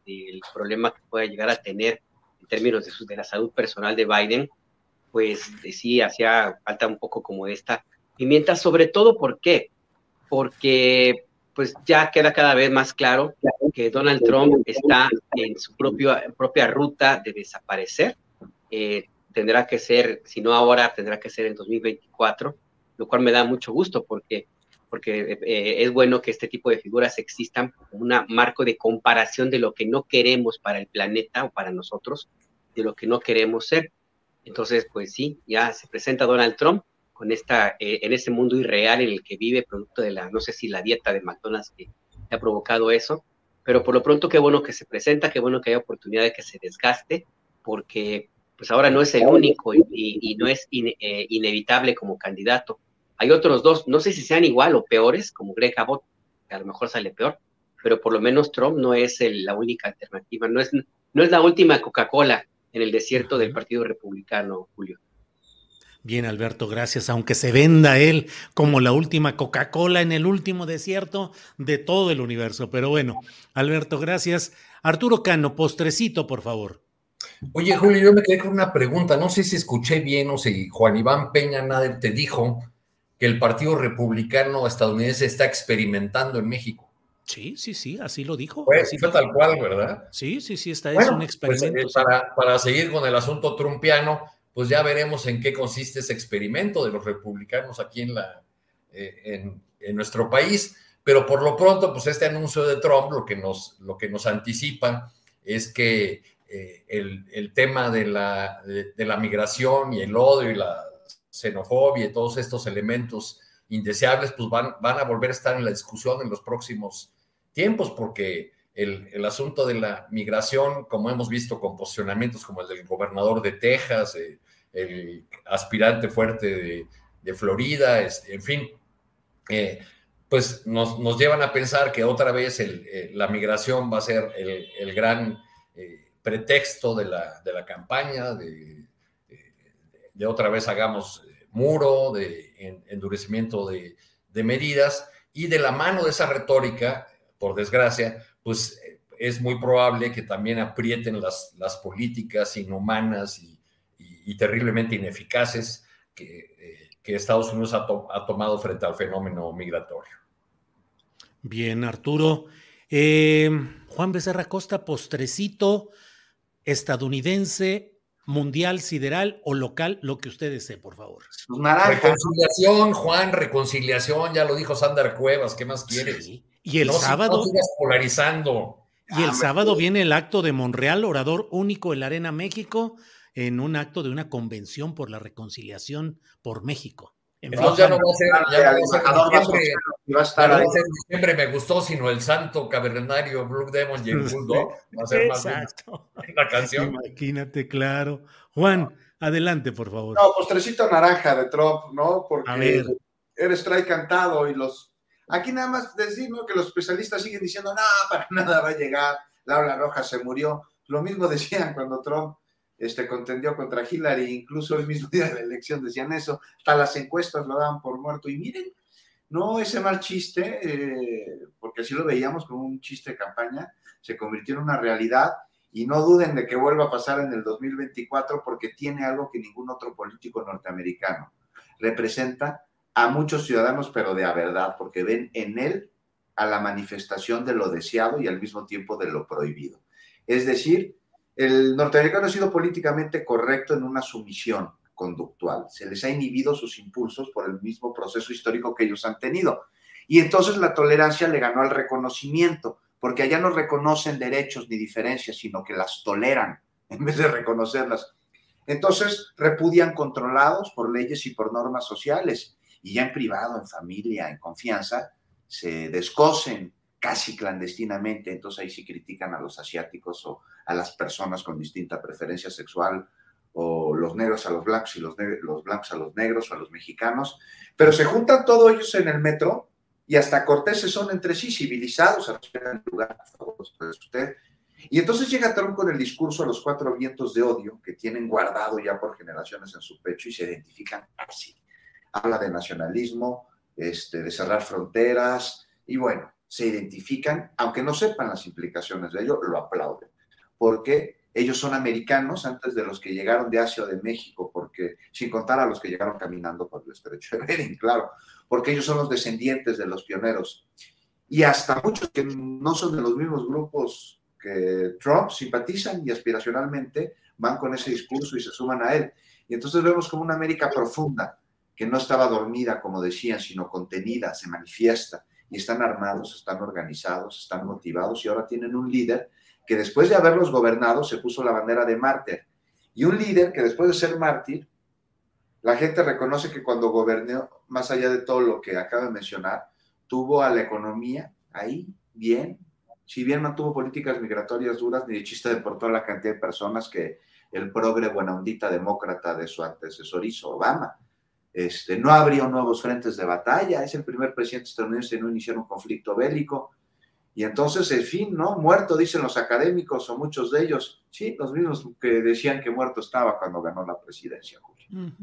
problema que pueda llegar a tener en términos de, su, de la salud personal de Biden, pues sí hacía falta un poco como esta pimienta, sobre todo, ¿por qué? Porque pues ya queda cada vez más claro que Donald Trump está en su propia, propia ruta de desaparecer. Eh, tendrá que ser, si no ahora, tendrá que ser en 2024, lo cual me da mucho gusto porque, porque eh, es bueno que este tipo de figuras existan como un marco de comparación de lo que no queremos para el planeta o para nosotros, de lo que no queremos ser. Entonces, pues sí, ya se presenta Donald Trump con esta, eh, en ese mundo irreal en el que vive, producto de la, no sé si la dieta de McDonald's que ha provocado eso, pero por lo pronto qué bueno que se presenta, qué bueno que haya oportunidad de que se desgaste, porque pues ahora no es el único y, no es eh, inevitable como candidato. Hay otros dos, no sé si sean igual o peores, como Greg Abbott, que a lo mejor sale peor, pero por lo menos Trump no es la única alternativa, no es, no es la última Coca-Cola en el desierto del Partido Republicano, Julio. Bien, Alberto, gracias. Aunque se venda él como la última Coca-Cola en el último desierto de todo el universo. Pero bueno, Alberto, gracias. Arturo Cano, postrecito, por favor. Oye, Julio, yo me quedé con una pregunta. No sé si escuché bien o si Juan Iván Peña Nader te dijo que el Partido Republicano estadounidense está experimentando en México. Sí, sí, sí, así lo dijo. Pues, fue tal cual, ¿verdad? Sí, sí, sí, está, es un pues, experimento. Eh, para, para, seguir con el asunto trumpiano, pues ya veremos en qué consiste ese experimento de los republicanos aquí en, la, eh, en, nuestro país. Pero por lo pronto, pues este anuncio de Trump lo que nos, lo que nos anticipa es que eh, el, el, tema de la, de la migración y el odio y la xenofobia y todos estos elementos indeseables, pues van, van a volver a estar en la discusión en los próximos tiempos, porque el, asunto de la migración, como hemos visto con posicionamientos como el del gobernador de Texas, eh, el aspirante fuerte de, Florida, este, en fin, eh, pues nos, llevan a pensar que otra vez eh, la migración va a ser el, gran pretexto de la, de la campaña, de, de, otra vez hagamos muro, de endurecimiento de, de medidas, y de la mano de esa retórica, por desgracia, pues eh, es muy probable que también aprieten las, las políticas inhumanas y, terriblemente ineficaces que, eh, que Estados Unidos ha, tomado frente al fenómeno migratorio. Bien, Arturo. Eh, Juan Becerra Costa, postrecito estadounidense, mundial, sideral o local, lo que usted desee, por favor. Reconciliación, Juan, reconciliación, ya lo dijo Sander Cuevas, ¿qué más quieres? Y el sábado. polarizando. Y el ah, sábado viene el acto de Monreal, orador único en la Arena México, en un acto de una convención por la reconciliación por México. Entonces ya no va a ser, ya no va a ser va a estar no diciembre me gustó, sino el santo cavernario Blue Demon y el Bulldog. Va a ser más Exacto. la canción. Imagínate, claro. Juan, adelante, por favor. No, postrecito naranja de Trump, ¿no? Porque eres trae cantado y los Aquí nada más decimos que los especialistas siguen diciendo, no, para nada va a llegar, la ola roja se murió. Lo mismo decían cuando Trump este, contendió contra Hillary, incluso el mismo día de la elección decían eso, hasta las encuestas lo daban por muerto. Y miren, no ese mal chiste, eh, porque así lo veíamos como un chiste de campaña, se convirtió en una realidad y no duden de que vuelva a pasar en el 2024 porque tiene algo que ningún otro político norteamericano representa a muchos ciudadanos, pero de verdad, porque ven en él a la manifestación de lo deseado y al mismo tiempo de lo prohibido. Es decir, el norteamericano ha sido políticamente correcto en una sumisión conductual. Se les ha inhibido sus impulsos por el mismo proceso histórico que ellos han tenido. Y entonces la tolerancia le ganó al reconocimiento, porque allá no reconocen derechos ni diferencias, sino que las toleran en vez de reconocerlas. Entonces repudian controlados por leyes y por normas sociales y ya en privado, en familia, en confianza, se descosen casi clandestinamente, entonces ahí sí critican a los asiáticos o a las personas con distinta preferencia sexual, o los negros a los blancos y los, los blancos a los negros o a los mexicanos, pero se juntan todos ellos en el metro y hasta corteses son entre sí civilizados, lugar. Y entonces llega Trump con el discurso a los cuatro vientos de odio que tienen guardado ya por generaciones en su pecho y se identifican así habla de nacionalismo, este, de cerrar fronteras, y bueno, se identifican, aunque no sepan las implicaciones de ello, lo aplauden, porque ellos son americanos antes de los que llegaron de Asia o de México, porque sin contar a los que llegaron caminando por el estrecho de Bering, claro, porque ellos son los descendientes de los pioneros. Y hasta muchos que no son de los mismos grupos que Trump simpatizan y aspiracionalmente van con ese discurso y se suman a él. Y entonces vemos como una América profunda, que no estaba dormida, como decían, sino contenida, se manifiesta, y están armados, están organizados, están motivados, y ahora tienen un líder que después de haberlos gobernado se puso la bandera de mártir, y un líder que después de ser mártir, la gente reconoce que cuando gobernó, más allá de todo lo que acabo de mencionar, tuvo a la economía ahí bien, si bien mantuvo políticas migratorias duras, ni de chiste deportó la cantidad de personas que el progre buena ondita demócrata de su antecesor hizo, Obama. Este, no abrió nuevos frentes de batalla, es el primer presidente estadounidense en no iniciar un conflicto bélico. Y entonces, en fin, ¿no? Muerto, dicen los académicos o muchos de ellos. Sí, los mismos que decían que muerto estaba cuando ganó la presidencia, Julio.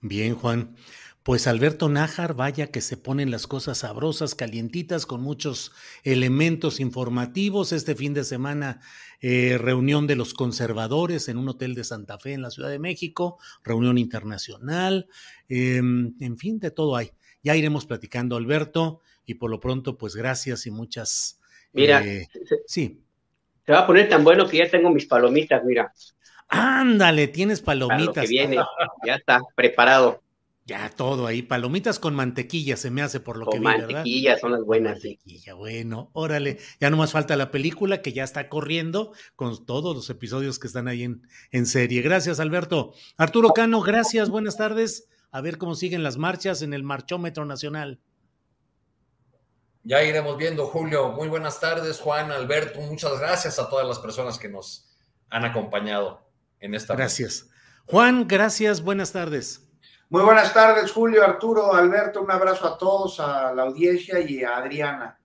Bien, Juan. Pues Alberto Nájar, vaya que se ponen las cosas sabrosas, calientitas, con muchos elementos informativos. Este fin de semana, eh, reunión de los conservadores en un hotel de Santa Fe en la Ciudad de México, reunión internacional, em, en fin, de todo hay. Ya iremos platicando, Alberto, y por lo pronto, pues gracias y muchas. Mira, eh, sí. Se va a poner tan bueno que ya tengo mis palomitas, mira. Ándale, tienes palomitas. Para lo que viene, ya está preparado. Ya todo ahí, palomitas con mantequilla se me hace por lo Con que vi, ¿verdad? mantequilla, son las buenas, sí. Mantequilla, bueno, órale. Ya nomás falta la película que ya está corriendo con todos los episodios que están ahí en, en serie. Gracias, Alberto. Arturo Cano, gracias, buenas tardes. A ver cómo siguen las marchas en el Marchómetro Nacional. Ya iremos viendo, Julio. Muy buenas tardes, Juan, Alberto. Muchas gracias a todas las personas que nos han acompañado en esta. Gracias. Juan, gracias, buenas tardes. Muy buenas tardes, Julio, Arturo, Alberto. Un abrazo a todos, a la audiencia y a Adriana.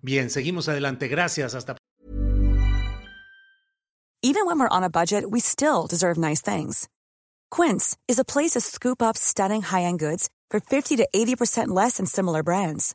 Bien, seguimos adelante. Gracias, hasta Even when we're on a budget, we still deserve nice things. Quince is a place to scoop up stunning high-end goods for 50 to 80% less than similar brands.